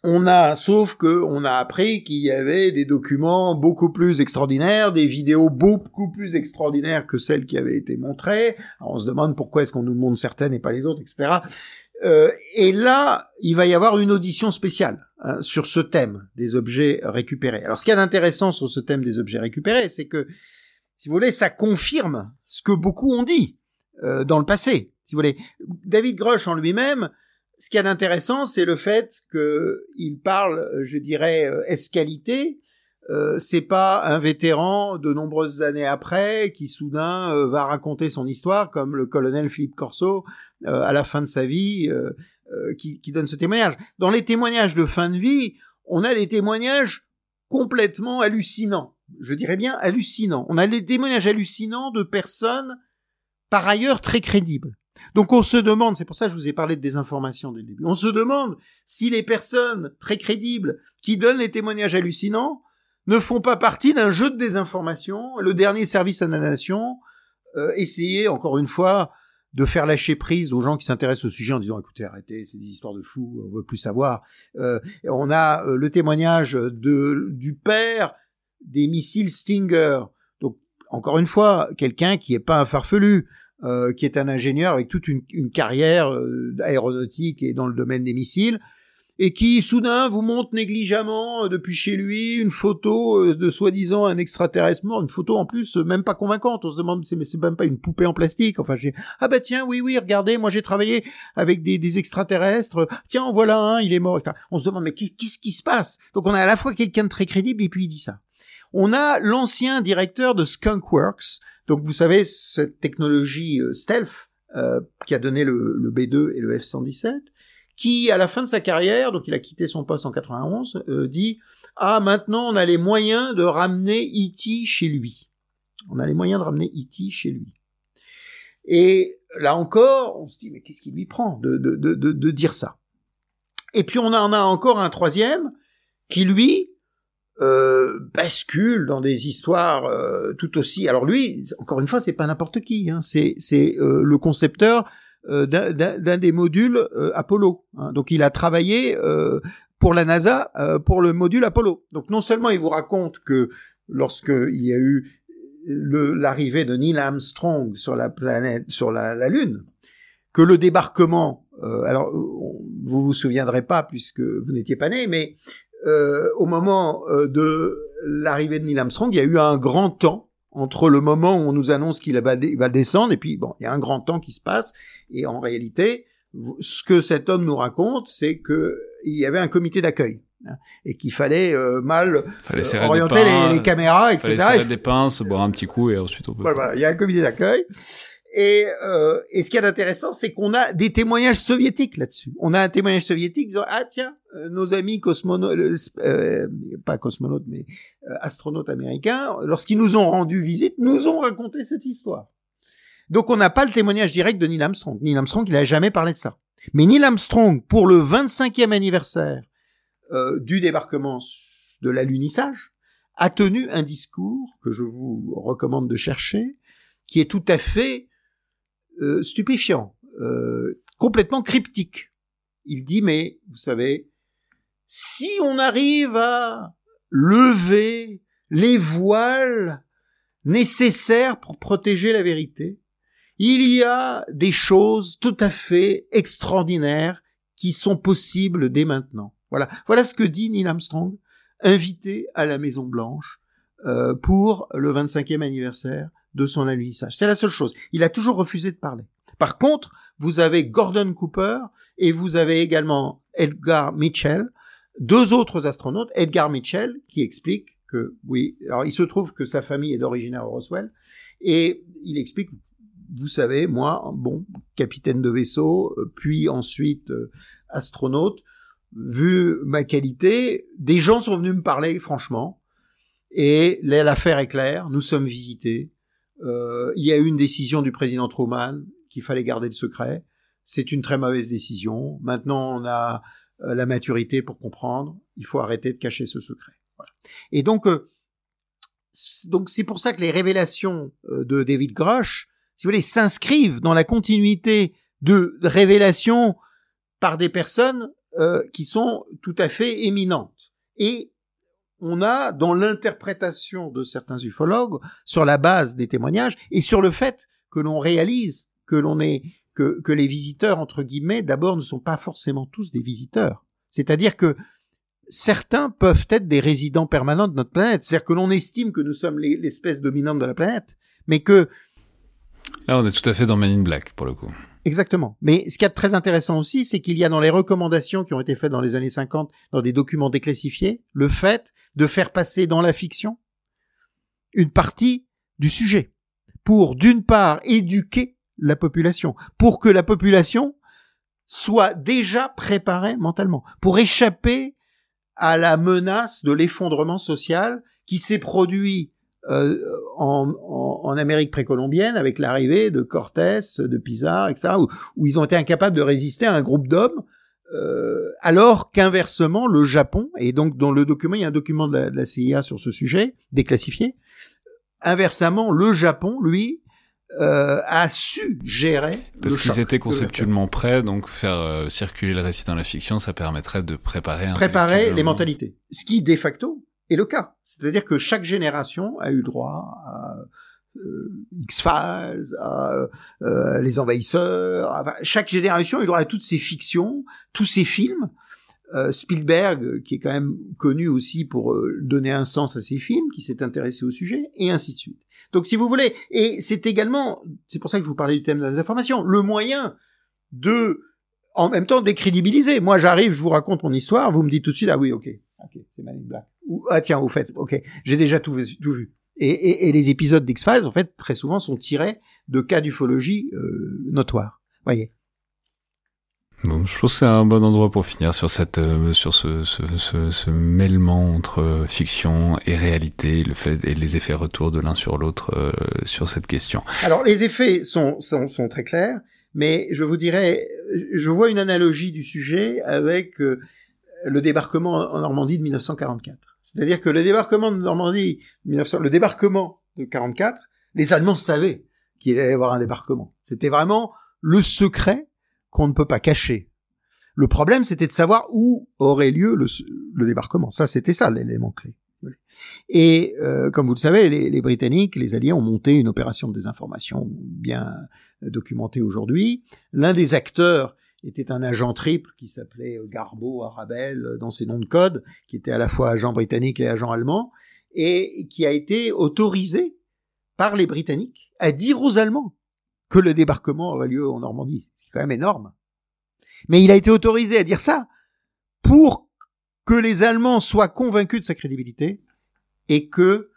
on a, sauf que on a appris qu'il y avait des documents beaucoup plus extraordinaires, des vidéos beaucoup plus extraordinaires que celles qui avaient été montrées. Alors on se demande pourquoi est-ce qu'on nous montre certaines et pas les autres, etc. Euh, et là, il va y avoir une audition spéciale hein, sur ce thème des objets récupérés. Alors, ce qu'il y a d'intéressant sur ce thème des objets récupérés, c'est que, si vous voulez, ça confirme ce que beaucoup ont dit euh, dans le passé. Si vous voulez, David Grush en lui-même, ce qu'il y a d'intéressant, c'est le fait qu'il parle, je dirais, euh, escalité. Euh, c'est pas un vétéran de nombreuses années après qui soudain euh, va raconter son histoire comme le colonel Philippe Corso à la fin de sa vie qui donne ce témoignage. Dans les témoignages de fin de vie, on a des témoignages complètement hallucinants. Je dirais bien hallucinants. On a des témoignages hallucinants de personnes par ailleurs très crédibles. Donc on se demande, c'est pour ça que je vous ai parlé de désinformation dès le début, on se demande si les personnes très crédibles qui donnent les témoignages hallucinants ne font pas partie d'un jeu de désinformation, le dernier service à la nation, euh, essayer encore une fois de faire lâcher prise aux gens qui s'intéressent au sujet en disant écoutez arrêtez c'est des histoires de fous on veut plus savoir. Euh, on a euh, le témoignage de du père des missiles Stinger. Donc encore une fois quelqu'un qui est pas un farfelu euh, qui est un ingénieur avec toute une, une carrière euh, aéronautique et dans le domaine des missiles et qui soudain vous montre négligemment euh, depuis chez lui une photo euh, de soi-disant un extraterrestre mort, une photo en plus euh, même pas convaincante. On se demande c'est mais c'est même pas une poupée en plastique. Enfin j'ai ah bah tiens oui oui regardez moi j'ai travaillé avec des, des extraterrestres. Tiens en voilà un il est mort. etc. On se demande mais qu'est- qu'est-ce qui se passe? Donc on a à la fois quelqu'un de très crédible et puis il dit ça. On a l'ancien directeur de Skunkworks. Donc vous savez cette technologie euh, stealth euh, qui a donné le, le B2 et le F117 qui, à la fin de sa carrière, donc il a quitté son poste en 91, euh, dit ah maintenant on a les moyens de ramener E.T. chez lui. On a les moyens de ramener E.T. chez lui. Et là encore, on se dit mais qu'est-ce qui lui prend de dire ça? Et puis on en a encore un troisième qui lui euh, bascule dans des histoires euh, tout aussi. Alors lui, encore une fois, c'est pas n'importe qui. Hein, c'est euh, le concepteur d'un- des modules Apollo. hein. Donc il a travaillé pour la NASA pour le module Apollo. Donc non seulement il vous raconte que lorsque il y a eu l'arrivée de Neil Armstrong sur la planète, sur la, Lune, que le débarquement, alors vous vous souviendrez pas puisque vous n'étiez pas né, mais euh, au moment euh, de l'arrivée de Neil Armstrong, il y a eu un grand temps entre le moment où on nous annonce qu'il va, descendre et puis bon, il y a un grand temps qui se passe et en réalité, ce que cet homme nous raconte, c'est que il y avait un comité d'accueil hein, et qu'il fallait euh, mal Fallait euh, orienter pinces, les, les caméras, Fallait etc. serrer des pinces, boire un petit coup et ensuite on peut. Voilà, voilà, il y a un comité d'accueil. Et, euh, et ce qui est intéressant, c'est qu'on a des témoignages soviétiques là-dessus. On a un témoignage soviétique disant ah tiens, euh, nos amis cosmonautes, euh, euh, pas cosmonautes mais euh, astronautes américains, lorsqu'ils nous ont rendu visite, nous ont raconté cette histoire. Donc on n'a pas le témoignage direct de Neil Armstrong. Neil Armstrong, il a jamais parlé de ça. Mais Neil Armstrong, pour le 25e anniversaire du débarquement de l'alunissage, a tenu un discours que je vous recommande de chercher, qui est tout à fait euh, stupéfiant, euh, complètement cryptique. Il dit, mais vous savez, si on arrive à lever les voiles nécessaires pour protéger la vérité, il y a des choses tout à fait extraordinaires qui sont possibles dès maintenant. Voilà, voilà ce que dit Neil Armstrong, invité à la Maison Blanche euh, pour le 25e anniversaire de son alunissage. C'est la seule chose. Il a toujours refusé de parler. Par contre, vous avez Gordon Cooper et vous avez également Edgar Mitchell, deux autres astronautes. Edgar Mitchell qui explique que oui, alors il se trouve que sa famille est d'origine à Roswell et il explique vous savez, moi, bon, capitaine de vaisseau, euh, puis ensuite euh, astronaute, vu ma qualité, des gens sont venus me parler franchement, et l'affaire est claire, nous sommes visités, euh, il y a eu une décision du président Truman qu'il fallait garder le secret, c'est une très mauvaise décision, maintenant on a euh, la maturité pour comprendre, il faut arrêter de cacher ce secret. Et donc, euh, donc c'est pour ça que les révélations euh, de David Grush, si vous voulez, s'inscrivent dans la continuité de révélations par des personnes euh, qui sont tout à fait éminentes. Et on a dans l'interprétation de certains ufologues, sur la base des témoignages et sur le fait que l'on réalise que l'on est que, que les visiteurs entre guillemets d'abord ne sont pas forcément tous des visiteurs. C'est-à-dire que certains peuvent être des résidents permanents de notre planète. C'est-à-dire que l'on estime que nous sommes les- l'espèce dominante de la planète, mais que Là, on est tout à fait dans Man in Black pour le coup. Exactement. Mais ce qui est très intéressant aussi, c'est qu'il y a dans les recommandations qui ont été faites dans les années 50, dans des documents déclassifiés, le fait de faire passer dans la fiction une partie du sujet pour, d'une part, éduquer la population, pour que la population soit déjà préparée mentalement, pour échapper à la menace de l'effondrement social qui s'est produit euh, en, en, en Amérique précolombienne avec l'arrivée de Cortés, de Pizarro, etc., où, où ils ont été incapables de résister à un groupe d'hommes, euh, alors qu'inversement, le Japon, et donc dans le document, il y a un document de la, de la CIA sur ce sujet, déclassifié, inversement, le Japon, lui, euh, a su gérer Parce qu'ils étaient conceptuellement prêts, donc faire euh, circuler le récit dans la fiction, ça permettrait de préparer préparer les mentalités. Ce qui, de facto, est le cas. C'est-à-dire que chaque génération a eu droit à euh, X-Files, à euh, Les Envahisseurs. à- chaque génération a eu droit à toutes ces fictions, tous ces films. Euh, Spielberg, qui est quand même connu aussi pour euh, donner un sens à ses films, qui s'est intéressé au sujet, et ainsi de suite. Donc, si vous voulez, et c'est également, c'est pour ça que je vous parlais du thème de la désinformation, le moyen de, en même temps, décrédibiliser. Moi, j'arrive, je vous raconte mon histoire, vous me dites tout de suite, ah oui, ok, ok, c'est Man in Black. Ou, ah tiens, au fait, ok, j'ai déjà tout, vu- tout vu. Et, et, et les épisodes d'X-Files, en fait, très souvent, sont tirés de cas d'ufologie euh, notoires. Voyez. Bon, je pense que c'est un bon endroit pour finir sur cette, euh, sur ce, ce, ce, ce mêlement entre euh, fiction et réalité, le fait et les effets retour de l'un sur l'autre euh, sur cette question. Alors, les effets sont, sont, sont très clairs, mais je vous dirais, je vois une analogie du sujet avec le débarquement en Normandie de 1944. C'est-à-dire que le débarquement de Normandie, 1900, le débarquement de 44, les Allemands savaient qu'il allait y avoir un débarquement. C'était vraiment le secret qu'on ne peut pas cacher. Le problème, c'était de savoir où aurait lieu le, débarquement. Ça, c'était ça l'élément clé. Et euh, comme vous le savez, les, Britanniques, les Alliés ont monté une opération de désinformation bien documentée aujourd'hui. L'un des acteurs était un agent triple qui s'appelait Garbo Arabel dans ses noms de code, qui était à la fois agent britannique et agent allemand, et qui a été autorisé par les Britanniques à dire aux Allemands que le débarquement aurait lieu en Normandie. C'est quand même énorme. Mais il a été autorisé à dire ça pour que les Allemands soient convaincus de sa crédibilité et que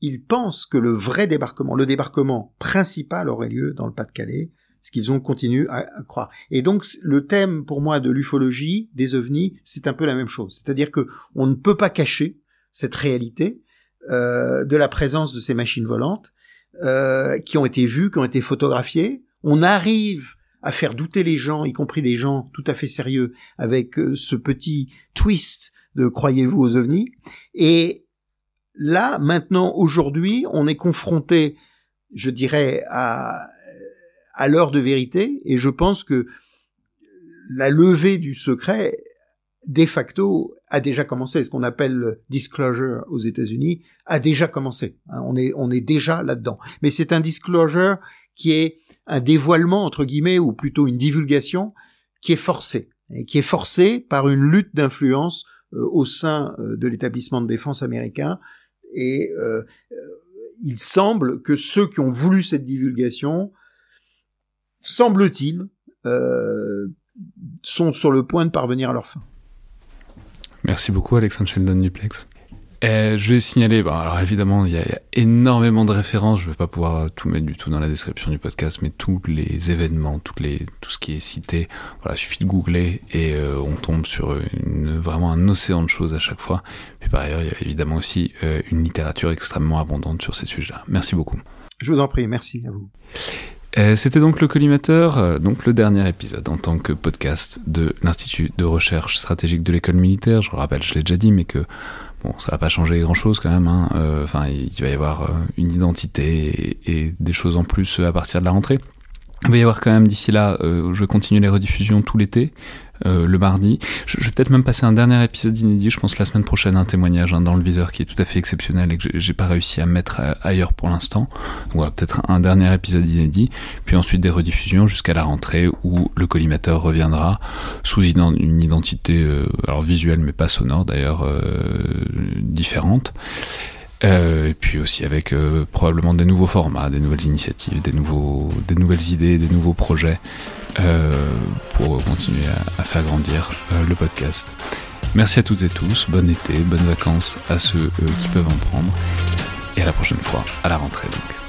ils pensent que le vrai débarquement, le débarquement principal aurait lieu dans le Pas-de-Calais, ce qu'ils ont continué à, croire. Et donc le thème pour moi de l'ufologie, des ovnis, c'est un peu la même chose. C'est-à-dire que on ne peut pas cacher cette réalité euh, de la présence de ces machines volantes euh, qui ont été vues, qui ont été photographiées. On arrive à faire douter les gens, y compris des gens tout à fait sérieux, avec euh, ce petit twist de croyez-vous aux ovnis. Et là, maintenant, aujourd'hui, on est confronté, je dirais, à, à l'heure de vérité, et je pense que la levée du secret, de facto, a déjà commencé. Ce qu'on appelle le disclosure aux États-Unis a déjà commencé. Hein, on est, on est déjà là-dedans. Mais c'est un disclosure qui est un dévoilement entre guillemets ou plutôt une divulgation qui est forcée et qui est forcée par une lutte d'influence euh, au sein euh, de l'établissement de défense américain et euh, il semble que ceux qui ont voulu cette divulgation semble-t-il sont sur le point de parvenir à leur fin. Merci beaucoup Alexandre Sheldon Duplex. Je vais signaler, bon, alors évidemment, il y, a, il y, a énormément de références, je vais pas pouvoir tout mettre du tout dans la description du podcast, mais tous les événements, toutes les, tout ce qui est cité, voilà, il suffit de googler et euh, on tombe sur une, vraiment un océan de choses à chaque fois. Puis par ailleurs, il y a évidemment aussi euh, une littérature extrêmement abondante sur ces sujets-là. Merci beaucoup. Je vous en prie, merci à vous. Euh, C'était donc le collimateur, euh, donc le dernier épisode en tant que podcast de l'Institut de recherche stratégique de l'école militaire. Je le rappelle, je l'ai déjà dit, mais que bon, ça va pas changer grand-chose quand même. Hein. Euh, enfin, il va y avoir une identité et, des choses en plus à partir de la rentrée. Il va y avoir quand même d'ici là, je vais continuer les rediffusions tout l'été. Euh, le mardi. Je, je vais peut-être même passer un dernier épisode inédit, je pense la semaine prochaine, un témoignage hein, dans le viseur qui est tout à fait exceptionnel et que j'ai pas réussi à mettre ailleurs pour l'instant. Donc voilà, peut-être un dernier épisode inédit, puis ensuite des rediffusions jusqu'à la rentrée où le collimateur reviendra sous une identité, euh, alors visuelle mais pas sonore d'ailleurs, euh, différente. Euh, et puis aussi avec euh, probablement des nouveaux formats, des nouvelles initiatives, des, nouveaux, des nouvelles idées, des nouveaux projets euh, pour continuer à, à faire grandir le podcast. Merci à toutes et tous, bon été, bonnes vacances à ceux qui peuvent en prendre, et à la prochaine fois, à la rentrée donc.